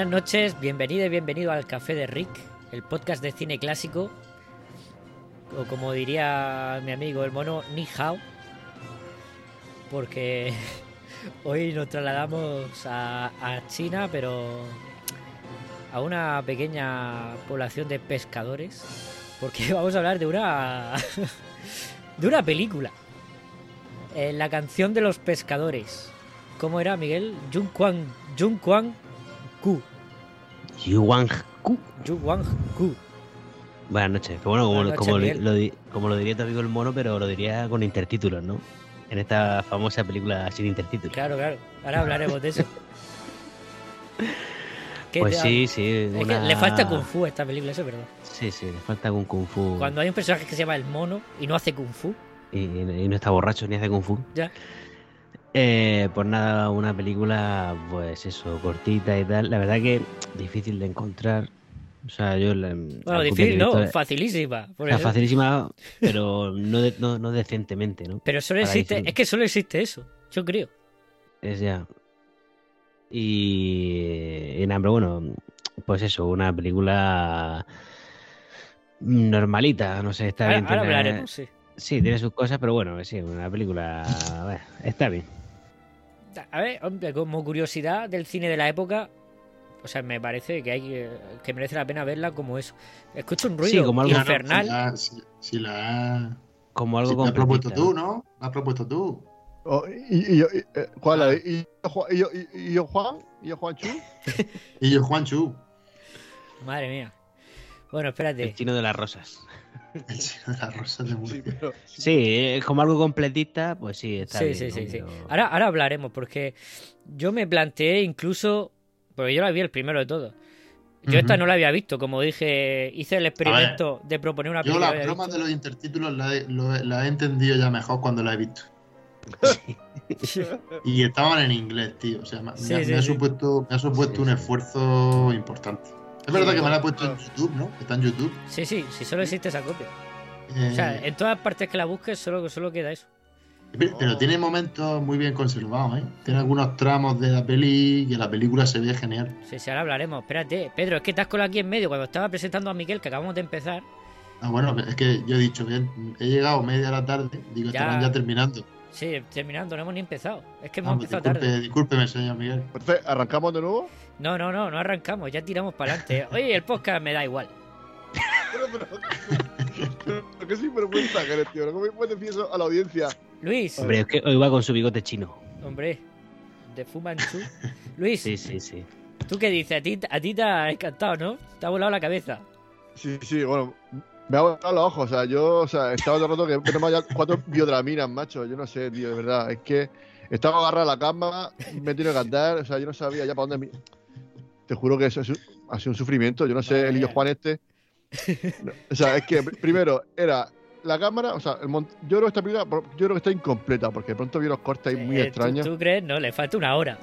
Buenas noches, bienvenido y bienvenido al Café de Rick, el podcast de cine clásico, o como diría mi amigo el mono, Ni Hao, porque hoy nos trasladamos a, China, pero a una pequeña población de pescadores, porque vamos a hablar de una de una película, Eh, la canción de los pescadores. ¿Cómo era Miguel? Jun Kwang, Jun Kwang Ku. Ku. Yu Wang Ku. Buenas noches. Pero bueno, como, noches, lo, di- como lo diría tu amigo el mono, pero lo diría con intertítulos, ¿no? En esta famosa película sin intertítulos. Claro, claro. Ahora hablaremos de eso. Pues te- sí, sí. Es que una- le falta Kung Fu a esta película, eso es verdad. Sí, sí, le falta un Kung Fu. Cuando hay un personaje que se llama el mono y no hace Kung Fu, Y, y no está borracho ni hace Kung Fu. ya. Eh, pues nada, una película, pues eso, cortita y tal. La verdad que difícil de encontrar. O sea, yo. La, Bueno, difícil, no, visto- facilísima. por o sea, facilísima, pero no, de- no, no decentemente, ¿no? Pero solo Para existe, es que solo existe eso, yo creo. Es ya. Y, y nada, pero bueno, pues eso, una película normalita, no sé, está Ahora, bien. ahora tiene- hablaremos, sí. Sí, tiene sus cosas, pero bueno, sí, una película bueno, está bien. A ver, hombre, como curiosidad del cine de la época, o sea, me parece que hay que merece la pena verla como eso. Escucho un ruido Sí, como algo- infernal. Si la, si, si la, Como algo si la has propuesto tú, ¿no? La has propusto tú. Oh, y, y, eh, ¿Cuál? de- ¿Y, yo Juan- y, yo- y- y yo Juan? ¿Y yo Juan Chu? Y yo, Juan Chu. Madre mía. Bueno, El espérate. chino de las rosas. El chino de las rosas de Sí, Murcia. pero- Sí, como algo completista, pues sí, está Sí, bien. sí, ¿no? sí, Ahora, ahora hablaremos, porque yo me planteé incluso, porque yo la vi el primero de todo. Yo esta no la había visto, como dije, hice el experimento de proponer una Yo película. las que había bromas de los intertítulos las he, lo he- las he entendido ya mejor cuando las he visto. Y estaban en inglés, tío. O sea, me, Sí, me ha- sí, me ha sí. supuesto, me ha supuesto Sí, un sí. esfuerzo importante. Es verdad que me la he puesto en. YouTube, ¿no? Está en YouTube. Sí, sí, sí, solo existe esa copia. Eh, O sea, en todas partes que la busques solo, solo queda eso. pero, pero tiene momentos muy bien conservados, ¿eh? Tiene algunos tramos de la peli que la película se ve genial. Sí, sí, ahora hablaremos. Espérate, Pedro, es que has colado aquí en medio cuando estaba presentando a Miguel, que acabamos de empezar. Ah, bueno, es que yo he dicho, bien, he llegado media de la tarde, digo, Ya. estarán ya terminando. Sí, terminando, no hemos ni empezado. Es que hemos Ah, empezado disculpe, tarde. discúlpeme, señor Miguel. Entonces, ¿arrancamos de nuevo? No, no, no, no arrancamos, ya tiramos para adelante. Oye, el podcast me da igual. Pero, pero, pero qué sinvergüenza que eres, tío. ¿Cómo puedes decir eso a la audiencia? Luis, Hombre, es que hoy va con su bigote chino. hombre, de Fumanchu. Luis, Sí, sí, sí. ¿tú qué dices? A ti, a ti te ha encantado, ¿no? Te ha volado la cabeza. Sí, sí, bueno. Me ha volado los ojos, o sea, yo, o sea, estaba todo el rato que tenemos ya cuatro biodraminas, macho. Yo no sé, tío, de verdad. Es que estaba agarrado a la cama, me he tenido que andar, o sea, yo no sabía ya para dónde. Te juro que eso es un- ha sido un sufrimiento. Yo no sé, el Illo Juan este. No, o sea, es que pr- primero era la cámara, o sea, el mont- yo creo que esta película, yo creo que está incompleta, porque de pronto vi unos cortes ahí muy Eh, ¿tú- extraños. ¿tú, crees? No, le falta una hora.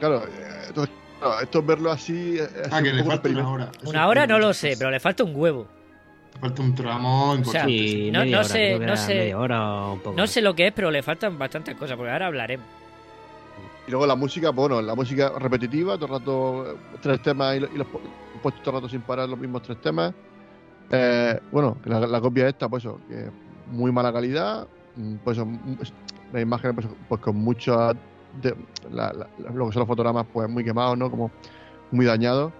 Claro, eh, entonces, claro, esto es verlo así. eh, Ah, que un le falta un una hora. Eso Una hora no lo sé, pero le falta un huevo. Falta un tramo importante. Sí, no- media no hora, sé- no sé- media hora o un poco. No sé lo que es, pero le faltan bastantes cosas, porque ahora hablaremos. Y luego la música, bueno, la música repetitiva, todo el rato tres temas y, lo- y los po- puesto todo el rato sin parar los mismos tres temas. Eh, bueno, la, la copia esta, pues eso, que muy mala calidad, mm, pues eso, mm, las imágenes pues, pues con la- la- lo que son los fotogramas pues muy quemados, ¿no? Como muy dañados.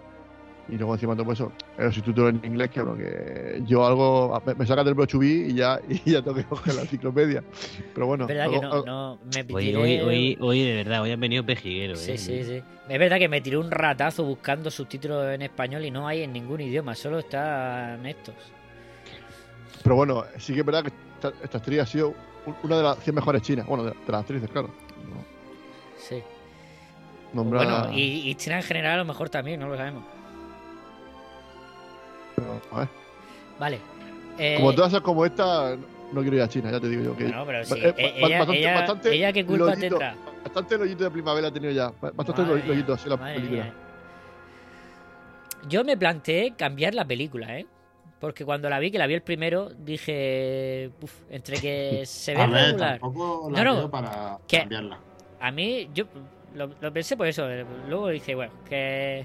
Y luego encima todo pues, eso, el sustituto en inglés, que bueno, que yo algo, me, me sacas del brochubí y ya, y ya tengo que coger la enciclopedia. Pero bueno, Es verdad que no, algo- no me Hoy, hoy, hoy, hoy, de verdad, hoy han venido pejigueros. Sí, ¿eh? sí, sí. Es verdad que me tiré un ratazo buscando subtítulos en español y no hay en ningún idioma, solo están estos. Pero bueno, sí que es verdad que esta, esta actriz ha sido un- una de las 100 mejores chinas. Bueno, de, de las actrices, claro. Sí. Nombrada- Bueno, y, y China en general a lo mejor también, no lo sabemos. Pero, a ver. Vale. Eh, Como todas esas como esta, no quiero ir a China, ya te digo yo que. Bueno, pero sí, Eh, eh, ella- bastante, ella- bastante ella qué culpa lollito- tendrá. Bastante lollito de primavera ha tenido ya. Bastante Madre lollito así la película. mía. Yo me planteé cambiar la película, ¿eh? Porque cuando la vi, que la vi el primero, dije. Uf, entre que se ve A ver, regular. tampoco la No, no, veo para que- cambiarla. A mí, yo lo, lo pensé por eso. Luego dije, bueno, que.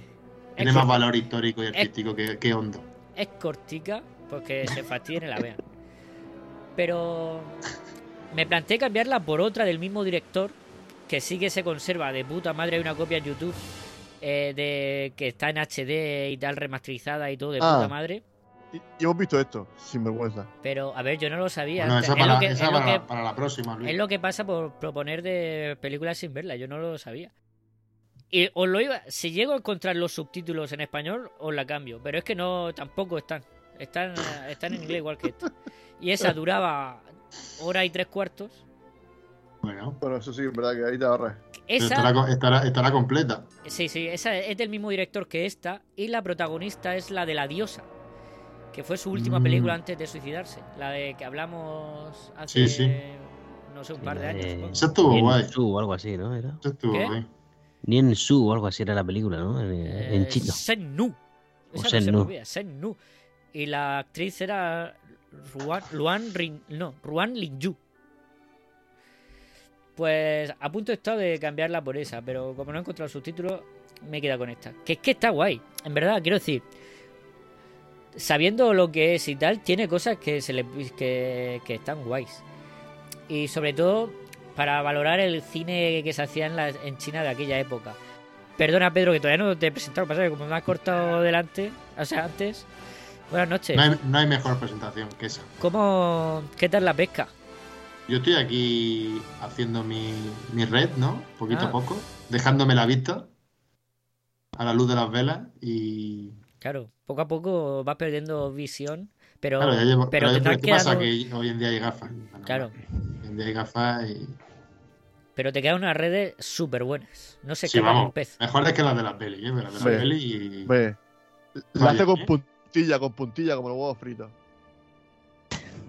Tiene es más valor histórico y artístico que, que hondo. Es cortica, porque se fastidien y la vean. Pero. Me planteé cambiarla por otra del mismo director, que sí que se conserva de puta madre. Hay una copia en YouTube eh, de que está en HD y tal, remasterizada y todo, de Ah. puta madre. Y, y hemos visto esto, sin vergüenza. Pero, a ver, yo no lo sabía. Bueno, Es esa lo para, que- esa es lo para, que- para la próxima, Luis. Es lo que pasa por proponer de películas sin verla. Yo no lo sabía. Y os lo iba. Si llego a encontrar los subtítulos en español, os la cambio. Pero es que no, tampoco están. Están, eh, están en inglés igual que esta. Y esa duraba hora y tres cuartos. Bueno, Bueno, eso sí, es verdad que ahí te ahorras. pero Esa, estará, estará, estará completa. sí, sí, esa es del mismo director que esta. Y la protagonista es la de la diosa. Que fue su última Mm. película antes de suicidarse. La de que hablamos hace. Sí, sí. No sé, un par de años. supongo. Esa estuvo guay. Su o algo así, ¿no? Era. Esa estuvo ¿Qué? guay. Nien Su o algo así era la película, ¿no? En, en Eh, chino. Sen Nu. O Esa no Sen se Nu. movía, Sen Nu. Y la actriz era Ruan, Luan Rin, no, Ruan Linju. Pues a punto he estado de cambiarla por esa, pero como no he encontrado el subtítulo, me he quedado con esta. Que es que está guay. En verdad, quiero decir, sabiendo lo que es y tal, tiene cosas que se le que, que están guays. Y sobre todo para valorar el cine que se hacía en, la- en China de aquella época. Perdona, Pedro, que todavía no te he presentado. Pasa que como me has cortado delante, o sea, antes. Buenas noches. No hay, no hay mejor presentación que esa. ¿Cómo, qué tal la pesca? Yo estoy aquí haciendo mi, mi red, ¿no? Poquito Ah. a poco. Dejándome la vista a la luz de las velas y... Claro, poco a poco vas perdiendo visión, pero, Claro, ya llevo- pero pero ¿qué que pasa? Que hoy en día hay gafas. Bueno, Claro, Hoy en día hay gafas y... pero te quedan unas redes súper buenas. No se Sí, escapa ni un vamos. pez. Mejores que las de las pelis, ¿eh? Las de las Ve, pelis y... Ve, la hace con ¿eh? puntilla, con puntilla, como los huevos fritos.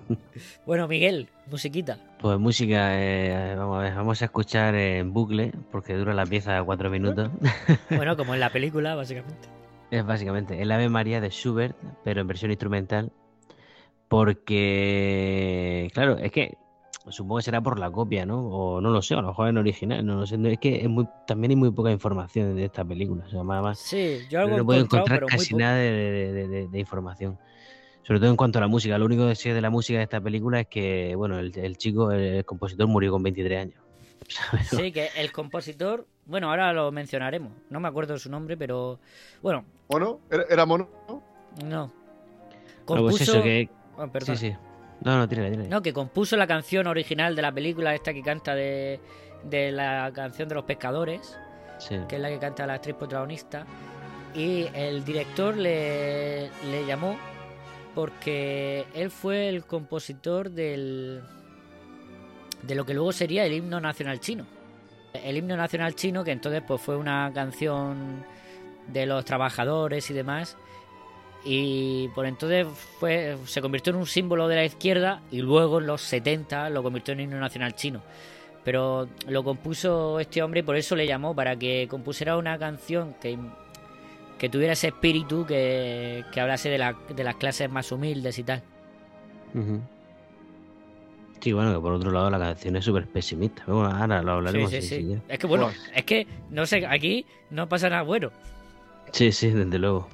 Bueno, Miguel, musiquita. Pues música, eh, vamos a ver, vamos a escuchar en bucle, porque dura la pieza cuatro minutos. Bueno, como en la película, básicamente. Es básicamente el Ave María de Schubert, pero en versión instrumental. Porque, claro, es que supongo que será por la copia, ¿no? O no lo sé, a lo mejor en original, no lo sé. no, Es que es muy, también hay muy poca información de esta película. O sea, más, más- Sí, yo algo no puedo encontrar casi nada de, de- de- de información. Sobre todo en cuanto a la música. Lo único que sé de la música de esta película es que, bueno, el, el chico, el, el compositor murió con 23 años. ¿sabes? Sí, que el compositor, bueno, ahora lo mencionaremos. No me acuerdo de su nombre, pero bueno, ¿Mono? ¿Era, mono? no. Bueno, pues eso, que... Ah, perdón. Sí, sí. No, no, tírale. No, que compuso la canción original de la película, esta que canta de, de la canción de los pescadores, Sí. que es la que canta la actriz protagonista. Y el director le, le llamó porque él fue el compositor del de lo que luego sería el himno nacional chino. El himno nacional chino, que entonces pues fue una canción de los trabajadores y demás. Y por entonces fue, se convirtió en un símbolo de la izquierda y luego en los 70 lo convirtió en himno nacional chino. Pero lo compuso este hombre y por eso le llamó, para que compusiera una canción que, que tuviera ese espíritu que, que hablase de, la- de las clases más humildes y tal. Ujú. Sí, bueno, que por otro lado la canción es súper pesimista. Bueno, ahora lo hablaremos. Sí. Es que bueno, Buah. es que no sé, aquí no pasa nada bueno. Sí, sí, desde luego.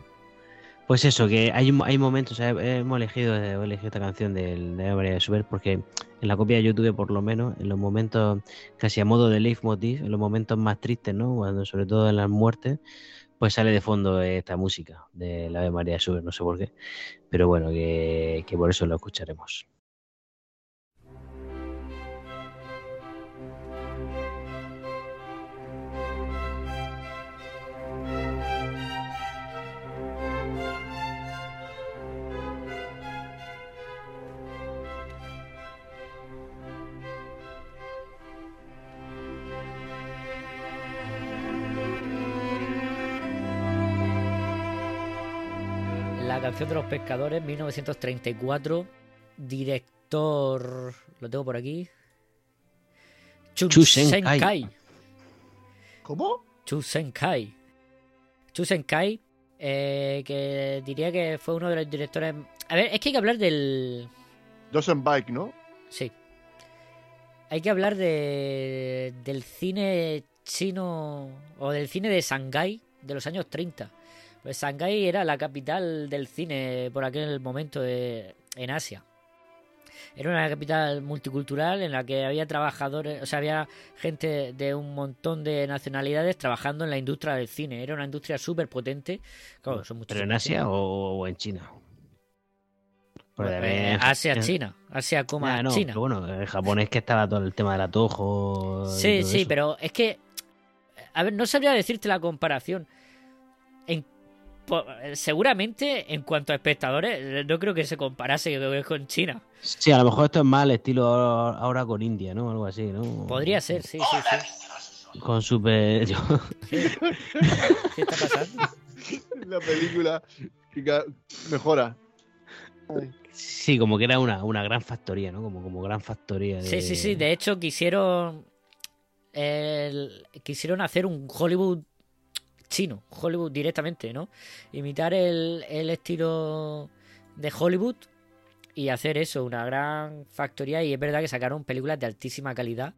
Pues eso, que hay, hay momentos, eh, hemos elegido, elegido esta canción del- de María de Schubert porque en la copia de YouTube, por lo menos, en los momentos casi a modo de leitmotiv, en los momentos más tristes, ¿no? Cuando, sobre todo en las muertes, pues sale de fondo esta música de la Ave María de Schubert, no sé por qué. Pero bueno, que, que por eso lo escucharemos. Canción de los pescadores, 1934. Director. Lo tengo por aquí. Chun Chu Sen Kai. Kai. ¿Cómo? Chu Sen Kai. Chu Sen Kai, eh, que diría que fue uno de los directores. A ver, es que hay que hablar del. Dozen Bike, ¿no? Sí. Hay que hablar de, del cine chino o del cine de Shanghái de los años 30. Pues Shanghái era la capital del cine por aquel momento de- en Asia. Era una capital multicultural en la que había trabajadores, o sea, había gente de un montón de nacionalidades trabajando en la industria del cine. Era una industria súper potente. Claro, ¿Pero en Asia o, en China? Pues Eh, Asia, eh, China. Asia, coma ah, no, China. pero bueno, el japonés que estaba todo el tema del atojo. Sí, sí, eso. pero es que. A ver, no sabría decirte la comparación. En, seguramente, en cuanto a espectadores, eh, no creo que se comparase con China. Sí, a lo mejor esto es más el estilo ahora con India, ¿no? Algo así, ¿no? Podría ser, sí, sí, sí. Con super. ¿Qué está pasando? La película mejora. Ay. Sí, como que era una, una gran factoría, ¿no? Como, como gran factoría. De... Sí, sí, sí. De hecho, quisieron. el- quisieron hacer un Hollywood chino. Hollywood directamente, ¿no? Imitar el, el estilo de Hollywood y hacer eso, una gran factoría. Y es verdad que sacaron películas de altísima calidad.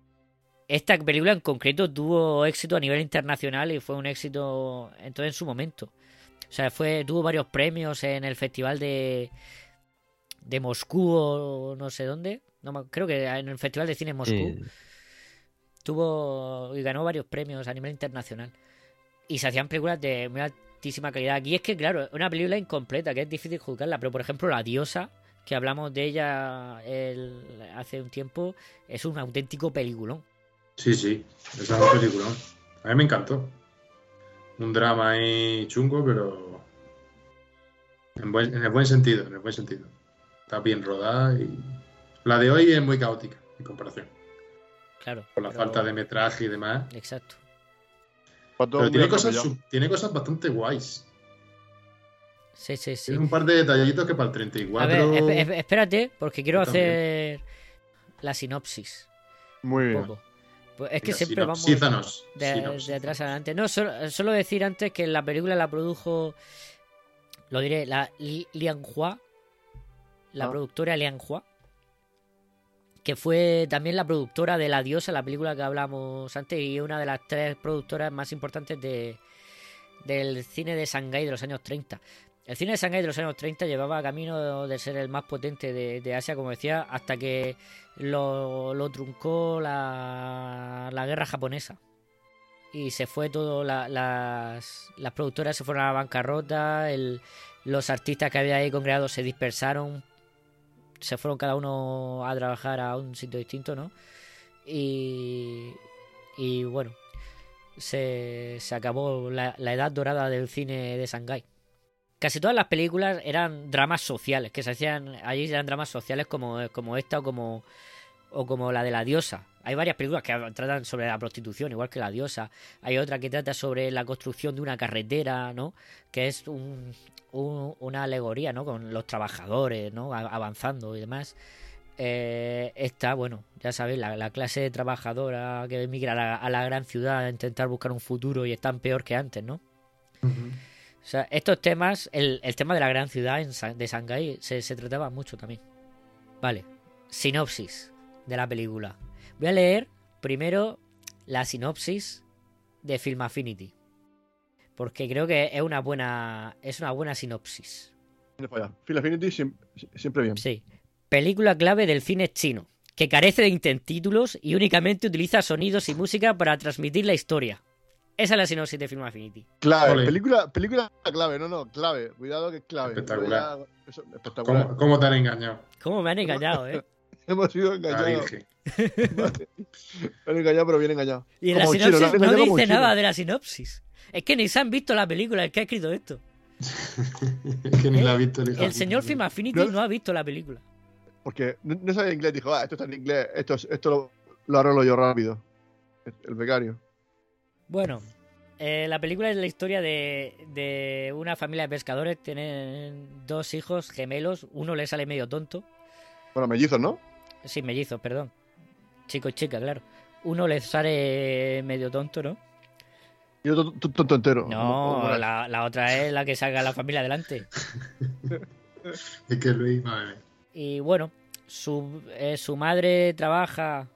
Esta película en concreto tuvo éxito a nivel internacional y fue un éxito entonces en su momento. O sea, fue, tuvo varios premios en el festival de, de Moscú o no sé dónde. No, creo que en el Festival de Cine en Moscú. Sí. Tuvo y ganó varios premios a nivel internacional. Y se hacían películas de muy altísima calidad. Aquí es que, claro, es una película incompleta, que es difícil juzgarla. Pero, por ejemplo, La Diosa, que hablamos de ella el- hace un tiempo, es un auténtico peliculón. Sí, sí, es un película. A mí me encantó. Un drama ahí chungo, pero en, buen- en el buen sentido, en el buen sentido. Está bien rodada y la de hoy es muy caótica en comparación. Claro. Por la pero- falta de metraje y demás. Exacto. Pero tiene cosas, su- tiene cosas bastante guays. Sí, sí, sí. Tiene un par de detallitos que para el 34. A ver, esp- esp- espérate, porque quiero hacer la sinopsis. Muy un bien. poco. Pues es que siempre vamos sinopsízanos, de, sinopsis. de atrás adelante. No, solo, solo decir antes que la película la produjo, lo diré, la Li- Lian Hua, la Ah. productora Lian Hua, que fue también la productora de La Diosa, la película que hablamos antes, y una de las tres productoras más importantes de, del cine de Shanghái de los años 30. El cine de Shanghái de los años 30 llevaba camino de ser el más potente de, de Asia, como decía, hasta que lo, lo truncó la, la guerra japonesa. Y se fue todo, la- las, las productoras se fueron a la bancarrota, los artistas que había ahí congregados se dispersaron, se fueron cada uno a trabajar a un sitio distinto, ¿no? Y, y bueno, se, se acabó la, la edad dorada del cine de Shanghái. Casi todas las películas eran dramas sociales, que se hacían allí eran dramas sociales como, como esta o como, o como la de la diosa. Hay varias películas que tratan sobre la prostitución, igual que la diosa. Hay otra que trata sobre la construcción de una carretera, ¿no? Que es un, un- una alegoría, ¿no? Con los trabajadores, ¿no? A- Avanzando y demás. Eh, esta, bueno, ya sabéis, la, la clase trabajadora que emigra a la, a la gran ciudad a intentar buscar un futuro y están peor que antes, ¿no? O sea, estos temas, el, el tema de la gran ciudad en de Shanghái se, se trataba mucho también. Vale, sinopsis de la película. Voy a leer primero la sinopsis de Film Affinity. Porque creo que es una buena, es una buena sinopsis. No falla. Phil Affinity siem- siempre bien. Sí. Película clave del cine chino, que carece de intentítulos y únicamente utiliza sonidos y música para transmitir la historia. Esa es la sinopsis de Film Affinity. Clave, película, película clave, no, no, clave. Cuidado que es clave. Espectacular. Eso- espectacular. ¿Cómo, cómo te han engañado? ¿Cómo me han engañado, eh? Hemos sido engañados. Virgen. Me han engañado, pero bien engañado. Y en la chino, sinopsis no un dice chino. nada de la sinopsis. Es que ni se han visto la película, el que ha escrito esto. Es que ni la ha visto el El señor. Film Affinity No. no ha visto la película. Porque no, no sabía inglés, dijo, ah, esto está en inglés, esto, esto lo, lo arreglo yo rápido. El becario. Bueno, Eh, la película es la historia de, de una familia de pescadores. Tienen dos hijos gemelos. Uno le sale medio tonto. Bueno, mellizos, ¿no? Sí, mellizos, perdón. Chico y chica, claro. Uno le sale medio tonto, ¿no? Y otro t- tonto entero. No, la, la otra es la que saca a la familia adelante. Es que Luis, madre. Y bueno, su, eh, su madre trabaja.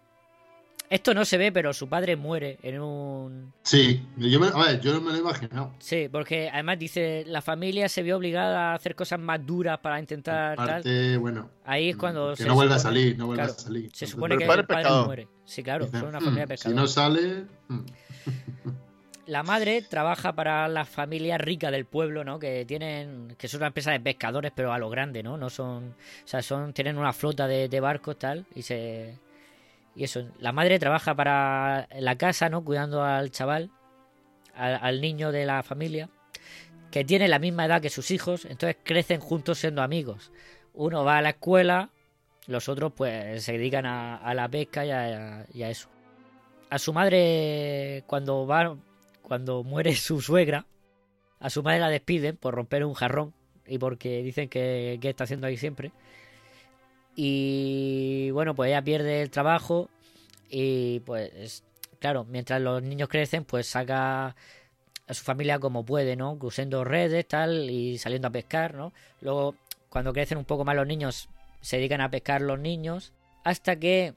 Esto no se ve, pero su padre muere en un. Sí, yo me, a ver, yo no me lo he imaginado. Sí, porque además dice, la familia se vio obligada a hacer cosas más duras para intentar tal. Bueno, Ahí es cuando que se no vuelva a salir, no vuelva claro, a salir. Se supone que el padre pescador. muere. Sí, claro, dice, una "Hmm, familia de Si pescadores. no sale, hmm, La madre trabaja para la familia rica del pueblo, ¿no? Que tienen, que son una empresa de pescadores, pero a lo grande, ¿no? No son, o sea, son, tienen una flota de, de barcos tal y se, y eso. La madre trabaja para la casa, ¿no? Cuidando al chaval, al, niño de la familia, que tiene la misma edad que sus hijos, entonces crecen juntos siendo amigos. Uno va a la escuela, los otros pues se dedican a, a la pesca y a, y a eso. A su madre cuando va cuando muere su suegra, a su madre la despiden por romper un jarrón y porque dicen que, que está haciendo ahí siempre. Y bueno, pues ella pierde el trabajo y pues claro, mientras los niños crecen, pues saca a su familia como puede, ¿no? Cruzando redes, tal, y saliendo a pescar, ¿no? Luego, cuando crecen un poco más los niños, se dedican a pescar los niños, hasta que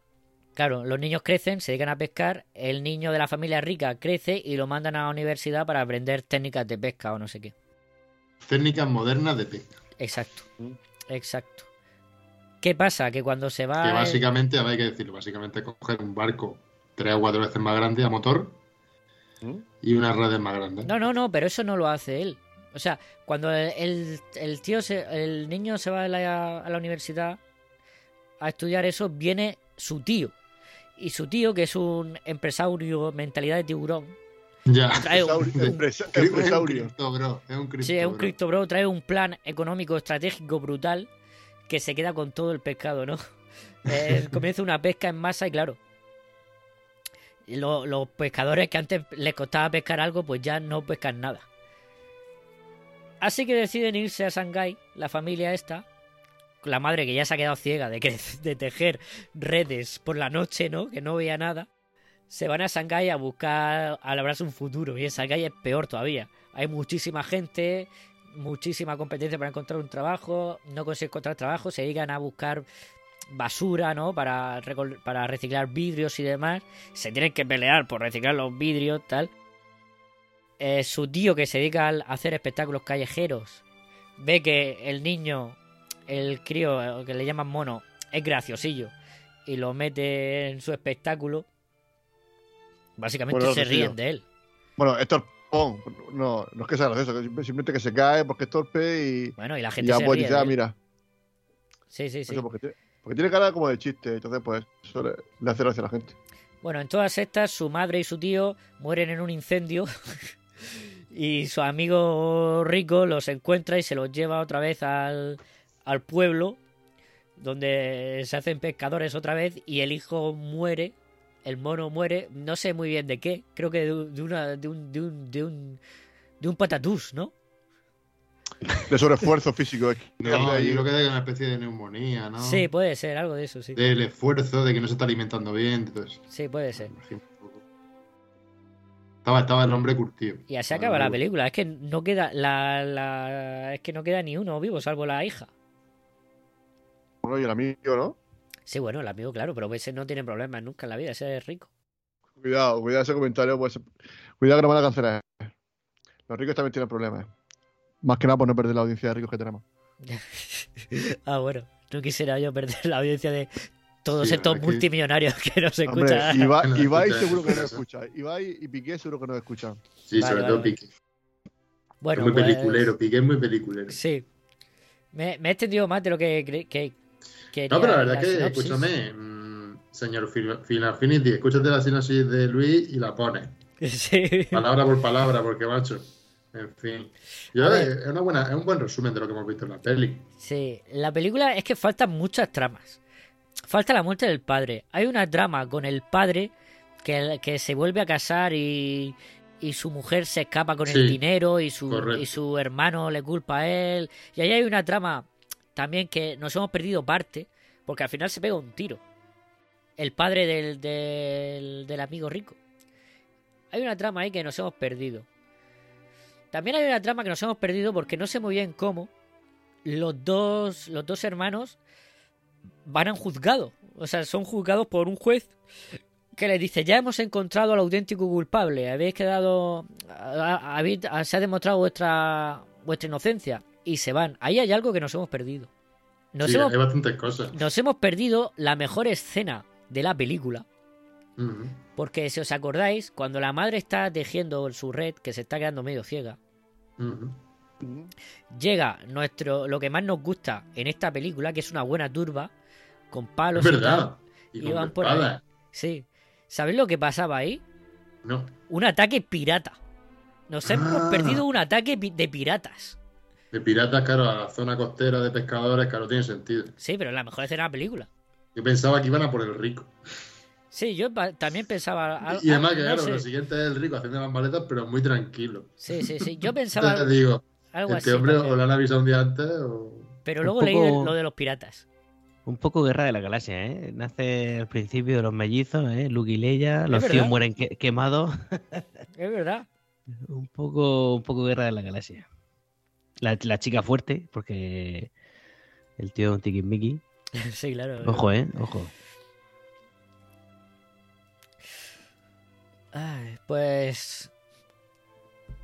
Claro, los niños crecen, se dedican a pescar, el niño de la familia rica crece y lo mandan a la universidad para aprender técnicas de pesca o no sé qué. técnicas modernas de pesca. Exacto, exacto. ¿Qué pasa? Que cuando se va... Que el- básicamente, hay que decirlo, básicamente coger un barco tres o cuatro veces más grande a motor y unas redes más grandes. No, no, no, pero eso no lo hace él. O sea, cuando el, el- el tío, se, el niño se va a la, a la universidad a estudiar eso, viene su tío. Y su tío, que es un empresario, mentalidad de tiburón, Ya. trae un, Empresaurio, Es un cripto, bro. Es un cripto, Sí, es un bro. Crypto Bro, trae un plan económico estratégico brutal que se queda con todo el pescado, ¿no? Eh, comienza una pesca en masa y claro. los pescadores que antes les costaba pescar algo, pues ya no pescan nada. Así que deciden irse a Shanghái, la familia esta, la madre que ya se ha quedado ciega de, de tejer redes por la noche, ¿no? Que no veía nada. Se van a Shanghái a buscar, a labrarse un futuro. Y en Shanghái es peor todavía. Hay muchísima gente, muchísima competencia para encontrar un trabajo. No consiguen encontrar trabajo, se dedican a buscar basura, ¿no? Para, para reciclar vidrios y demás. Se tienen que pelear por reciclar los vidrios, tal. Eh, su tío que se dedica al- a hacer espectáculos callejeros ve que el niño, el crío eh, que le llaman mono, es graciosillo y lo mete en su espectáculo. Básicamente Bueno, se ríen de él. Bueno, es No, no es que sea gracioso, simplemente que se cae porque es torpe y. Bueno, y la y gente ya se pues ríe mira. Sí, sí, sí. Eso porque, tiene, porque tiene cara como de chiste, entonces pues eso le, le hace gracia a la gente. Bueno, en todas estas, su madre y su tío mueren en un incendio. y su amigo rico los encuentra y se los lleva otra vez al, al pueblo. Donde se hacen pescadores otra vez. Y el hijo muere. El mono muere. No sé muy bien de qué. Creo que de, de una, de un. de un. de un. de un patatús, ¿no? De sobreesfuerzo físico. es que No, ahí- yo creo que es una especie de neumonía, ¿no? Sí, puede ser, algo de eso, sí. Del esfuerzo, de que no se está alimentando bien, de eso. Sí, puede ser. Estaba, estaba el hombre curtido. Y así acaba la película. Es que no queda. La, la- es que no queda ni uno vivo, salvo la hija. Bueno, y el amigo, ¿no? Sí, bueno, el amigo, claro, pero ese no tiene problemas nunca en la vida, ese es rico. Cuidado, cuidado ese comentario, pues. Cuidado que no van a cancelar. Los ricos también tienen problemas. Más que nada por no perder la audiencia de ricos que tenemos. ah, bueno, no quisiera yo perder la audiencia de todos Sí, estos multimillonarios que nos Hombre, escuchan. Ibai, No Ibai escucha, seguro que no escucha. Ibai y Piqué seguro que no escuchan. Sí, Vale, sobre vale, todo vale. Piqué. Bueno, es muy pues, peliculero, Piqué es muy peliculero. Sí. Me, me he extendido más de lo que, que quería No, pero la verdad es que, sinopsis. escúchame, mm, señor Fil- Final Affinity, escúchate la sinopsis de Luis y la pones. Sí. Palabra por palabra, porque macho. En fin. Yo, eh, es, una buena, es un buen resumen de lo que hemos visto en la peli. Sí, la película es que faltan muchas tramas. Falta la muerte del padre. Hay una trama con el padre que, que se vuelve a casar y, y su mujer se escapa con el dinero y su, correcto. y su hermano le culpa a él. Y ahí hay una trama también que nos hemos perdido parte, porque al final se pega un tiro. El padre del, del, amigo rico. Hay una trama ahí que nos hemos perdido. También hay una trama que nos hemos perdido porque no sé muy bien cómo los dos, los dos hermanos van a un juzgado. O sea, son juzgados por un juez que les dice, ya hemos encontrado al auténtico culpable, habéis quedado, habéis- se ha demostrado vuestra, vuestra inocencia. Y se van. Ahí hay algo que nos hemos perdido. Nos, Sí, hemos, hay bastantes cosas. nos hemos perdido la mejor escena de la película. Porque si os acordáis, cuando la madre está tejiendo su red, que se está quedando medio ciega, llega nuestro lo que más nos gusta en esta película, que es una buena turba, con palos Es y verdad. tal, Y van por ahí. Sí. ¿Sabéis lo que pasaba ahí? No. Un ataque pirata. Nos hemos Ah. perdido un ataque de piratas. De piratas, claro, a la zona costera de pescadores, claro, tiene sentido. Sí, pero la mejor escena de la película. Yo pensaba que iban a por el rico. Sí, yo también pensaba. al- Y además que, no claro, sé. lo siguiente es el rico haciendo las maletas, pero muy tranquilo. Sí, sí, sí. Yo pensaba Entonces te digo, algo este así. hombre también. o le han avisado un día antes o... Pero luego poco- leí lo de los piratas. Un poco guerra de la galaxia, ¿eh? Nace al principio de los mellizos, ¿eh? Luke y Leia, los tíos mueren que- quemados. Es verdad. un poco, un poco guerra de la galaxia. La, la chica fuerte, porque el tío un tiquismiqui. sí, claro. Ojo, ¿eh? Ojo. Ay, pues.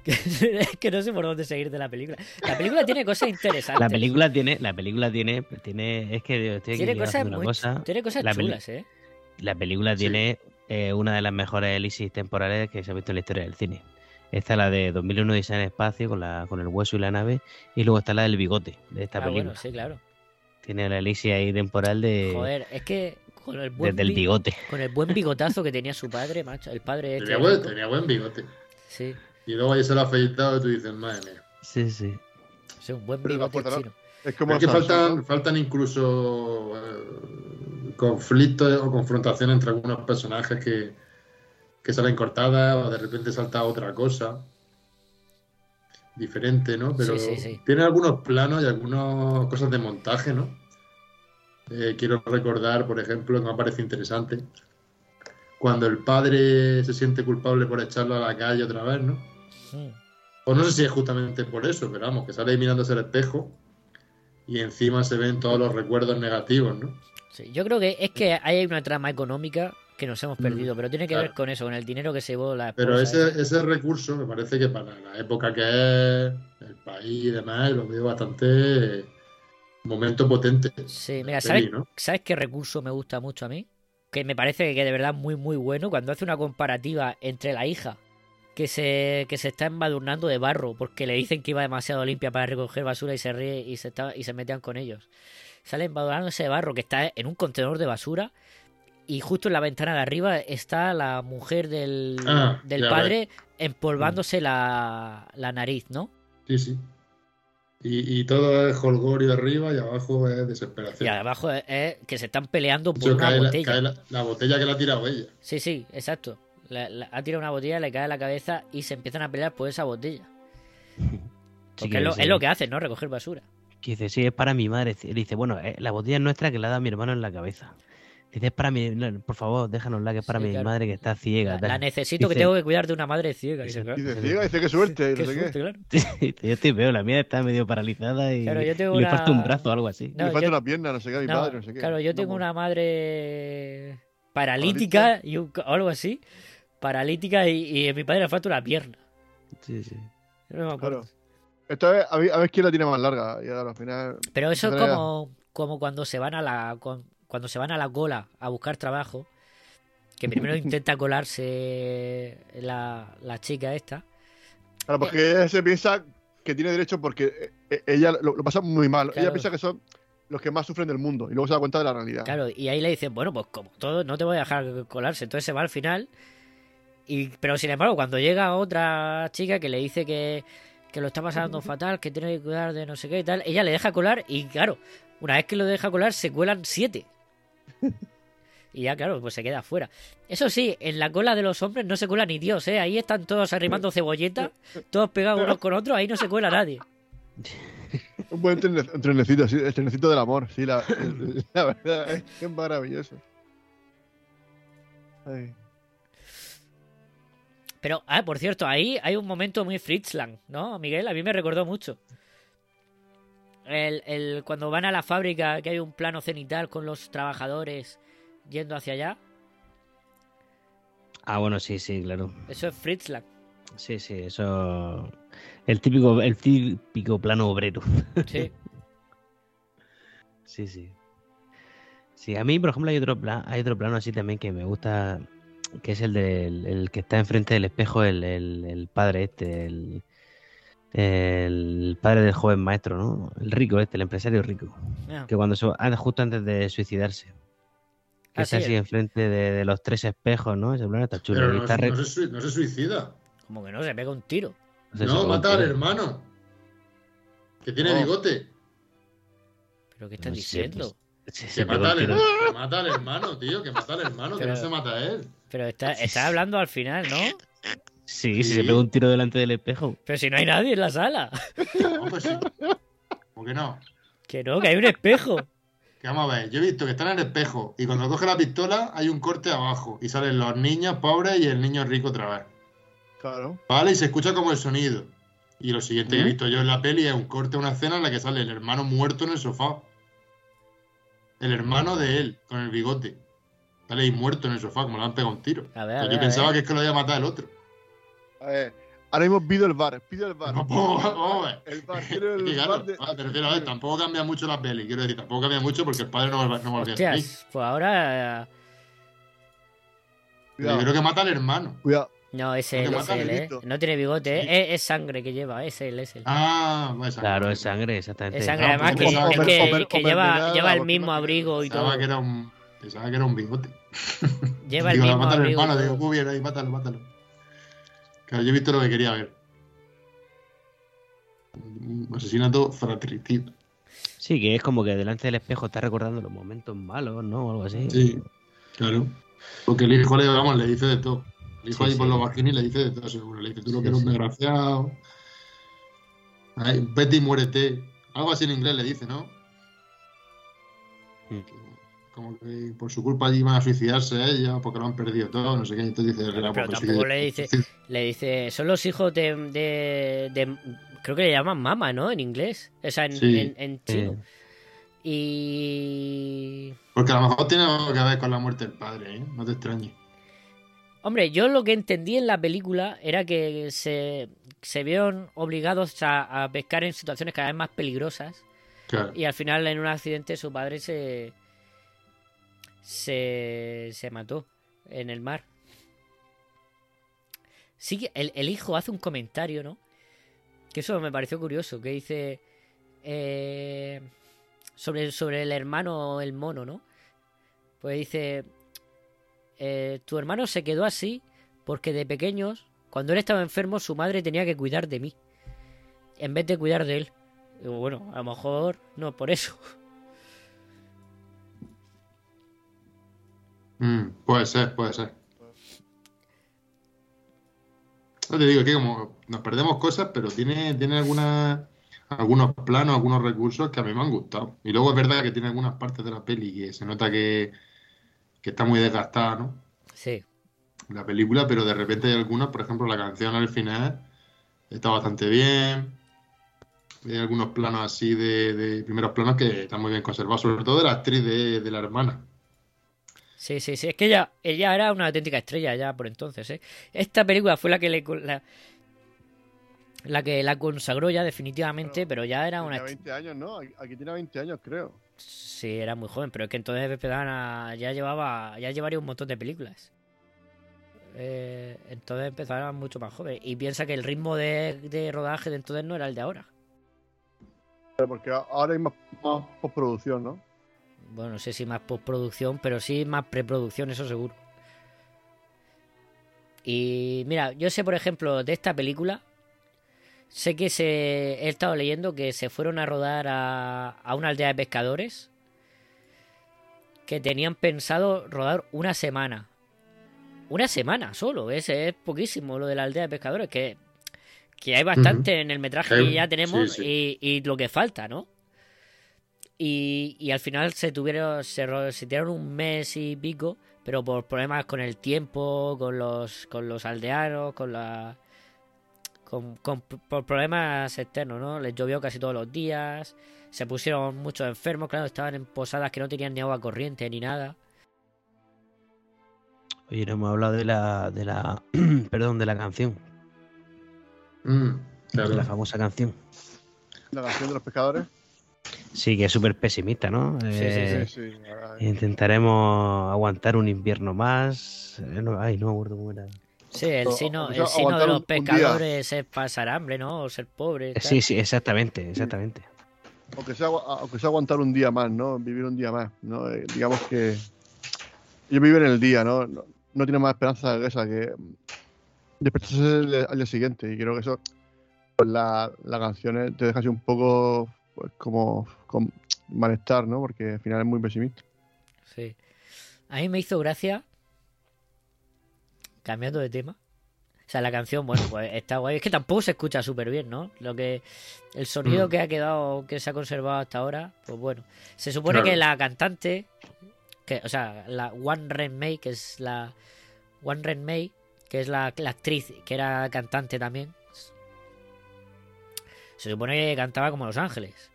es que no sé por dónde seguir de la película. La película tiene cosas interesantes. La película tiene, la película tiene, tiene, es que estoy aquí tiene cosas, muy, cosa. tiene cosas La chulas, ¿eh? La película Sí. tiene eh, una de las mejores elipsis temporales que se ha visto en la historia del cine. Esta es la de 2001 Diseño en el espacio con, la, con el hueso y la nave. Y luego está la del bigote de esta Ah, película. bueno, sí, claro. Tiene la elipsis ahí temporal de, Joder, es que con el buen desde el bi- bigote. Con el buen bigotazo que tenía su padre, macho. El padre este. Tenía buen, tenía buen bigote. Sí, Y luego ahí se lo ha afeitado y tú dices, madre mía. Sí, sí. sí, un buen bigote. Es como es que faltan, ¿no? faltan incluso eh, conflictos o confrontaciones entre algunos personajes que, que salen cortadas o de repente salta otra cosa diferente, ¿no? Pero Sí, sí, sí. tiene algunos planos y algunas cosas de montaje, ¿no? Eh, quiero recordar, por ejemplo, que me parece interesante, cuando el padre se siente culpable por echarlo a la calle otra vez, ¿no? O no sé si es justamente por eso, pero vamos, que sale mirándose al espejo y encima se ven todos los recuerdos negativos, ¿no? Sí, yo creo que es que hay una trama económica que nos hemos Mm, perdido, pero tiene que claro. ver con eso, con el dinero que se llevó la esposa. Pero ese, ese recurso me parece que para la época que es, el país y demás, lo veo bastante momento potente. Sí, mira, ¿sabes, peli, ¿no? ¿sabes qué recurso me gusta mucho a mí? Que me parece que de verdad muy, muy bueno cuando hace una comparativa entre la hija que se, que se está embadurnando de barro porque le dicen que iba demasiado limpia para recoger basura y se ríe y se, está, y se metían con ellos. Sale embadurnándose de barro que está en un contenedor de basura y justo en la ventana de arriba está la mujer del, Ah, del padre empolvándose la, la nariz, ¿no? Sí, sí. Y, y todo es holgorio arriba y abajo es Y desesperación. abajo es, es que se están peleando por hecho, una cae, la, botella. cae la- la botella que le ha tirado ella. Sí, sí, exacto. La- la- ha tirado una botella, le cae en la cabeza y se empiezan a pelear por esa botella. Sí Porque que es, lo, sí. es lo que hacen, ¿no? Recoger basura. Que dice, sí, es para mi madre. Dice, bueno, eh, la botella es nuestra que la ha dado mi hermano en la cabeza. Dice, es para mi... no, por favor, déjanosla, que es para Sí, mi claro. madre que está ciega. La, tal". la necesito que tengo que cuidar de una madre ciega. Dice, claro. Dice, ciega, dice que suerte, Qué no sé suerte, qué. claro. Dice, yo estoy peor, la mía está medio paralizada y, Claro, yo tengo y le falta un brazo o algo así. No, Le falta yo- una pierna, no sé qué, a mi No, padre, no sé qué. Claro, yo tengo No, una madre paralítica y un- algo así. Paralítica y, y a mi padre le falta una pierna. Sí, sí. No me acuerdo. Claro. Esta vez, a ver, a ver quién la tiene más larga. Y al final. Pero eso es como, como cuando se van a la con- cuando se van a la cola a buscar trabajo, que primero intenta colarse la, la chica esta. Claro, porque ella se piensa que tiene derecho porque eh, ella lo, lo pasa muy mal. Claro. Ella piensa que son los que más sufren del mundo y luego se da cuenta de la realidad. Claro, y ahí le dicen, bueno, pues como todo, no te voy a dejar colarse. Entonces se va al final. Y, pero sin embargo, cuando llega otra chica que le dice que, que lo está pasando fatal, que tiene que cuidar de no sé qué y tal, ella le deja colar y claro, una vez que lo deja colar se cuelan siete. Y ya, claro, pues se queda fuera. Eso sí, en la cola de los hombres no se cuela ni Dios, ¿eh? Ahí están todos arrimando cebolleta, todos pegados unos con otros, ahí no se cuela nadie. Un buen trenecito, sí, el trenecito del amor, sí, la, la verdad, es que es maravilloso. Ay. Pero, ah, por cierto, ahí hay un momento muy Fritzland, ¿no, Miguel? A mí me recordó mucho. El, el- cuando van a la fábrica, que hay un plano cenital con los trabajadores yendo hacia allá. Ah, bueno, sí, sí, claro. Eso es Fritzland. Sí, sí, eso. El típico, el típico plano obrero. Sí. Sí, sí. Sí, a mí, por ejemplo, hay otro, pla- hay otro plano así también que me gusta, que es el del el que está enfrente del espejo, el, el- el padre este, el, el padre del joven maestro, ¿no? El rico este, el empresario rico. Que cuando se, ah, justo antes de suicidarse. Que está sí, así enfrente de, de los tres espejos, ¿no? Ese plano está chulo. Pero no, está se- re- no se, sui- no se suicida. Como que no, se pega un tiro. se No, mata al hermano. Que tiene No. bigote. ¿Pero qué estás No sé, diciendo? Se- Que se mata, al, tiro. que mata al hermano, tío. Que mata al hermano, que Pero- no se mata a él. Pero está, está hablando al final, ¿no? Sí, sí, Sí. se pegó un tiro delante del espejo. Pero si no hay nadie en la sala. No, pues sí. ¿Por qué no? Que no, que hay un espejo. Que vamos a ver, yo he visto que están en el espejo y cuando coge la pistola hay un corte abajo y salen los niños pobres y el niño rico otra vez. Claro. ¿Vale? Y se escucha como el sonido. Y lo siguiente que he ¿Mm? visto yo en la peli es un corte, una escena en la que sale el hermano muerto en el sofá. El hermano de él, con el bigote. Sale ahí muerto en el sofá, como le han pegado un tiro. A ver, a ver, yo a pensaba ver. que es que lo había matado el otro. Ver, ahora mismo pido el bar, pido el bar. Vamos, vamos a ver. El bar, quiero Es el que claro, bar de- me refiero a ver, tampoco cambia mucho la peli. Quiero decir, tampoco cambia mucho porque el padre no, no volvía a salir. Pues ahora. eh, Pero yo creo que mata al hermano. Cuidado. No, es él, es él, ¿eh? No tiene bigote, ¿eh? Sí. Es, es sangre que lleva, es él, es él. Ah, pues Claro, es sangre, exactamente. Es sangre, Ah, además pues que, pensaba es que- que, Oper- que lleva, lleva el mismo abrigo y todo. Pensaba que era un, pensaba que era un bigote. Lleva el Digo, mismo mata al abrigo. hermano, digo, muy bien, ahí, mátalo, mátalo. Claro, yo he visto lo que quería ver. Un asesinato fratricida. Sí, que es como que delante del espejo está recordando los momentos malos, ¿no? O algo así. Sí, claro. Porque el hijo le, vamos, le dice de todo. El hijo Sí, ahí por los vagines le dice de todo, seguro. Le dice, tú lo Sí, que eres un desgraciado. Ay, vete y muérete. Algo así en inglés le dice, ¿no? Como que por su culpa iban a suicidarse ella, porque lo han perdido todo, no sé qué. Entonces dice, Pero, "Era pero tampoco suicidio". le dice, le dice, son los hijos de, de, de- creo que le llaman mama, ¿no? En inglés, o sea, en, Sí. en, en chino. Y, Porque a lo mejor tiene algo que ver con la muerte del padre, ¿eh? No te extrañes. hombre, yo lo que entendí en la película era que se, se vieron obligados a, a pescar en situaciones cada vez más peligrosas Claro. y al final en un accidente su padre se, se, se mató en el mar. Sí el, el hijo hace un comentario, ¿no? Que eso me pareció curioso, que dice eh, sobre, sobre el hermano, el mono, ¿no? Pues dice, eh, tu hermano se quedó así porque de pequeños, cuando él estaba enfermo, su madre tenía que cuidar de mí, en vez de cuidar de él. Bueno, a lo mejor no por eso. Mm, puede ser, puede ser. No te digo que como nos perdemos cosas, pero tiene, tiene algunas, algunos planos, algunos recursos que a mí me han gustado. Y luego es verdad que tiene algunas partes de la peli que se nota que, que está muy desgastada, ¿no? Sí. La película, pero de repente hay algunas, por ejemplo, la canción al final está bastante bien. Hay algunos planos así de, de primeros planos que están muy bien conservados, sobre todo de la actriz de, de la hermana. Sí, sí, sí. Es que ella, ella era una auténtica estrella ya por entonces, ¿eh? Esta película fue la que le... La, la que la consagró ya definitivamente, pero ya era una... Tenía 20 años, ¿no? Aquí tiene 20 años, creo. Sí, era muy joven, pero es que entonces empezaban a... Ya llevaba... Ya llevaría un montón de películas. Eh, entonces empezaban mucho más jóvenes. Y piensa que el ritmo de, de rodaje de entonces no era el de ahora. Porque a- ahora hay más, más postproducción, ¿no? Bueno, no sé si más postproducción, pero sí más preproducción, eso seguro. Y mira, yo sé, por ejemplo, de esta película, sé que se he estado leyendo que se fueron a rodar a, a una aldea de pescadores que tenían pensado rodar una semana. Una semana solo, es, es poquísimo lo de la aldea de pescadores, que, que hay bastante en el metraje que ya tenemos sí, Y, y lo que falta, ¿no? Y, y al final se tuvieron, se, ro- se tiraron un mes y pico, pero por problemas con el tiempo, con los, con los aldeanos, con la... Con, con- por problemas externos, ¿no? Les llovió casi todos los días, se pusieron muchos enfermos, claro, estaban en posadas que no tenían ni agua corriente ni nada. Oye, no hemos hablado de la, de la, perdón, de la canción, Mm, de la famosa canción. La canción de los pescadores. Sí, que es súper pesimista, ¿no? Eh, Sí, sí. ahora- Intentaremos aguantar un invierno más. Eh, ay, no me acuerdo cómo era. Sí, el sino, o el sino de los pescadores es pasar hambre, ¿no? O ser pobre. Eh, tal. Sí, sí, exactamente, exactamente. aunque sea, aunque sea aguantar un día más, ¿no? Vivir un día más, ¿no? Eh, digamos que ellos viven el día, ¿no? No, no tienen más esperanza que esa, que despertarse al, día siguiente. Y creo que eso, pues la, la canción eh, te deja así un poco, pues como con malestar, ¿no? Porque al final es muy pesimista. Sí. A mí me hizo gracia. Cambiando de tema. O sea, la canción, bueno, pues está guay. Es que tampoco se escucha súper bien, ¿no? Lo que. El sonido Mm. que ha quedado, que se ha conservado hasta ahora, pues bueno. Se supone Claro. que la cantante. Que, o sea, la One Ren May, que es la. One Ren May, que es la, la actriz, que era cantante también. Se supone que cantaba como Los Ángeles.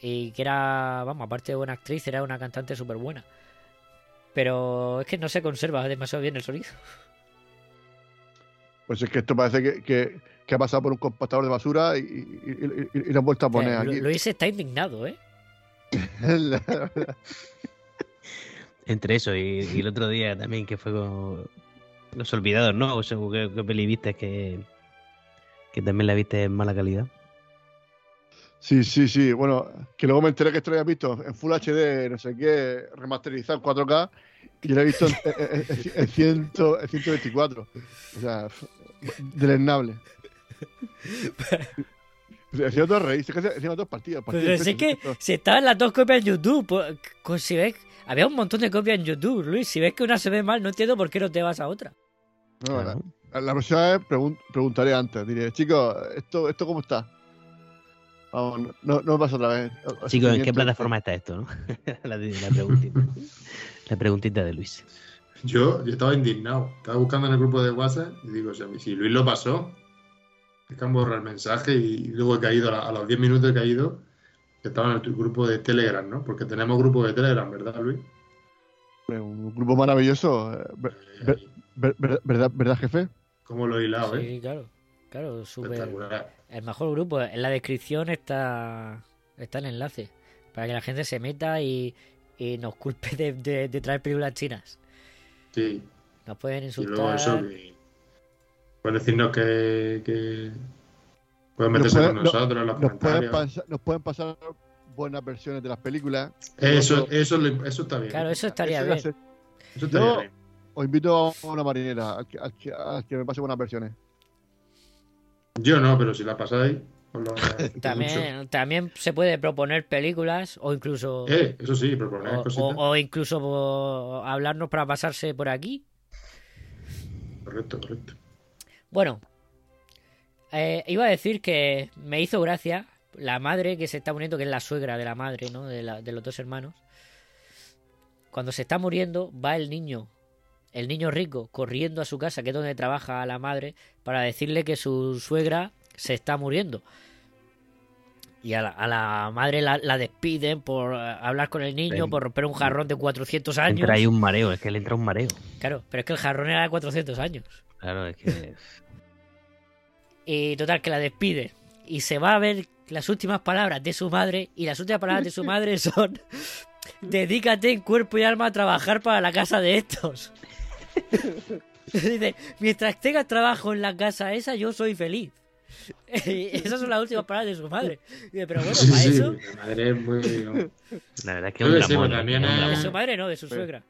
Y que era, vamos, aparte de buena actriz, era una cantante súper buena. Pero es que no se conserva demasiado bien el sonido. Pues es que esto parece que, que, que ha pasado por un compactador de basura y, y, y- y lo han vuelto a poner Eh, Lu- aquí. Luis está indignado, ¿eh? Entre eso y, y el otro día también que fue con Los Olvidados, ¿no? O sea, ¿qué, qué peli viste que, que también la viste en mala calidad? Sí, sí, sí. Bueno, que luego me enteré que esto lo había visto en Full HD, no sé qué, remasterizado en 4K, y lo he visto en, en, en- en 100 en 124. O sea, deleznable. Encima todo reís, es que encima dos partidos. Pero partidos si es que si estaban las dos copias en YouTube, pues, pues si ves, había un montón de copias en YouTube, Luis. Si ves que una se ve mal, no entiendo por qué no te vas a otra. No, la, la próxima vez pregun- preguntaré antes. Diré, chicos, ¿esto, ¿esto cómo está? Vamos, no, no, pasa otra vez. Chicos, ¿en qué plataforma está esto, no? la, la preguntita. la preguntita de Luis. Yo, yo estaba indignado. Estaba buscando en el grupo de WhatsApp y digo, o sea, si Luis lo pasó, es que han borrado el mensaje y luego he caído, a, los 10 minutos he caído, que estaba en el grupo de Telegram, ¿no? Porque tenemos grupo de Telegram, ¿verdad, Luis? Un grupo maravilloso. eh, ver- ver- ver- ver- ¿Verdad, ¿Verdad, jefe? ¿Cómo lo he hilado, eh? Sí, claro. Claro, súper. El mejor grupo. En la descripción está, está el enlace. Para que la gente se meta y, y nos culpe de, de- de traer películas chinas. Sí. Nos pueden Y insultar. luego eso que... Pueden decirnos que... que... Pueden meterse pueden- con no- nosotros en los Nos pueden, comentarios. pasar, nos pueden pasar buenas versiones de las películas. Eso, eso, eso está bien. Claro, eso estaría bien. Eso estaría Yo bien. os invito a una marinera, al que, al que- al que me pase buenas versiones. Yo no, pero si la pasáis, os lo agradezco mucho. También, también se puede proponer películas o incluso. Eh, eso sí, proponer o, cositas. o- o incluso hablarnos para pasarse por aquí. Correcto, correcto. Bueno, eh, iba a decir que me hizo gracia la madre que se está muriendo, que es la suegra de la madre, ¿no? De, la- de los dos hermanos. Cuando se está muriendo, va el niño, el niño rico, corriendo a su casa, que es donde trabaja la madre, para decirle que su suegra se está muriendo. Y a la, a la madre la, la despiden por eh, hablar con el niño, por romper un jarrón de 400 años. Entra ahí un mareo, es que le entra un mareo. Claro, pero es que el jarrón era de 400 años. Claro, es que. Y total, que la despide. Y se va a ver las últimas palabras de su madre. Y las últimas palabras de su madre son: Dedícate en cuerpo y alma a trabajar para la casa de estos. Dice: Mientras tengas trabajo en la casa esa, yo soy feliz. Esas son las últimas palabras de su madre. Dice, pero bueno, Sí, para sí, eso. mi madre es muy... La verdad es que es un ¿eh? también Es es- De su madre no, de su suegra.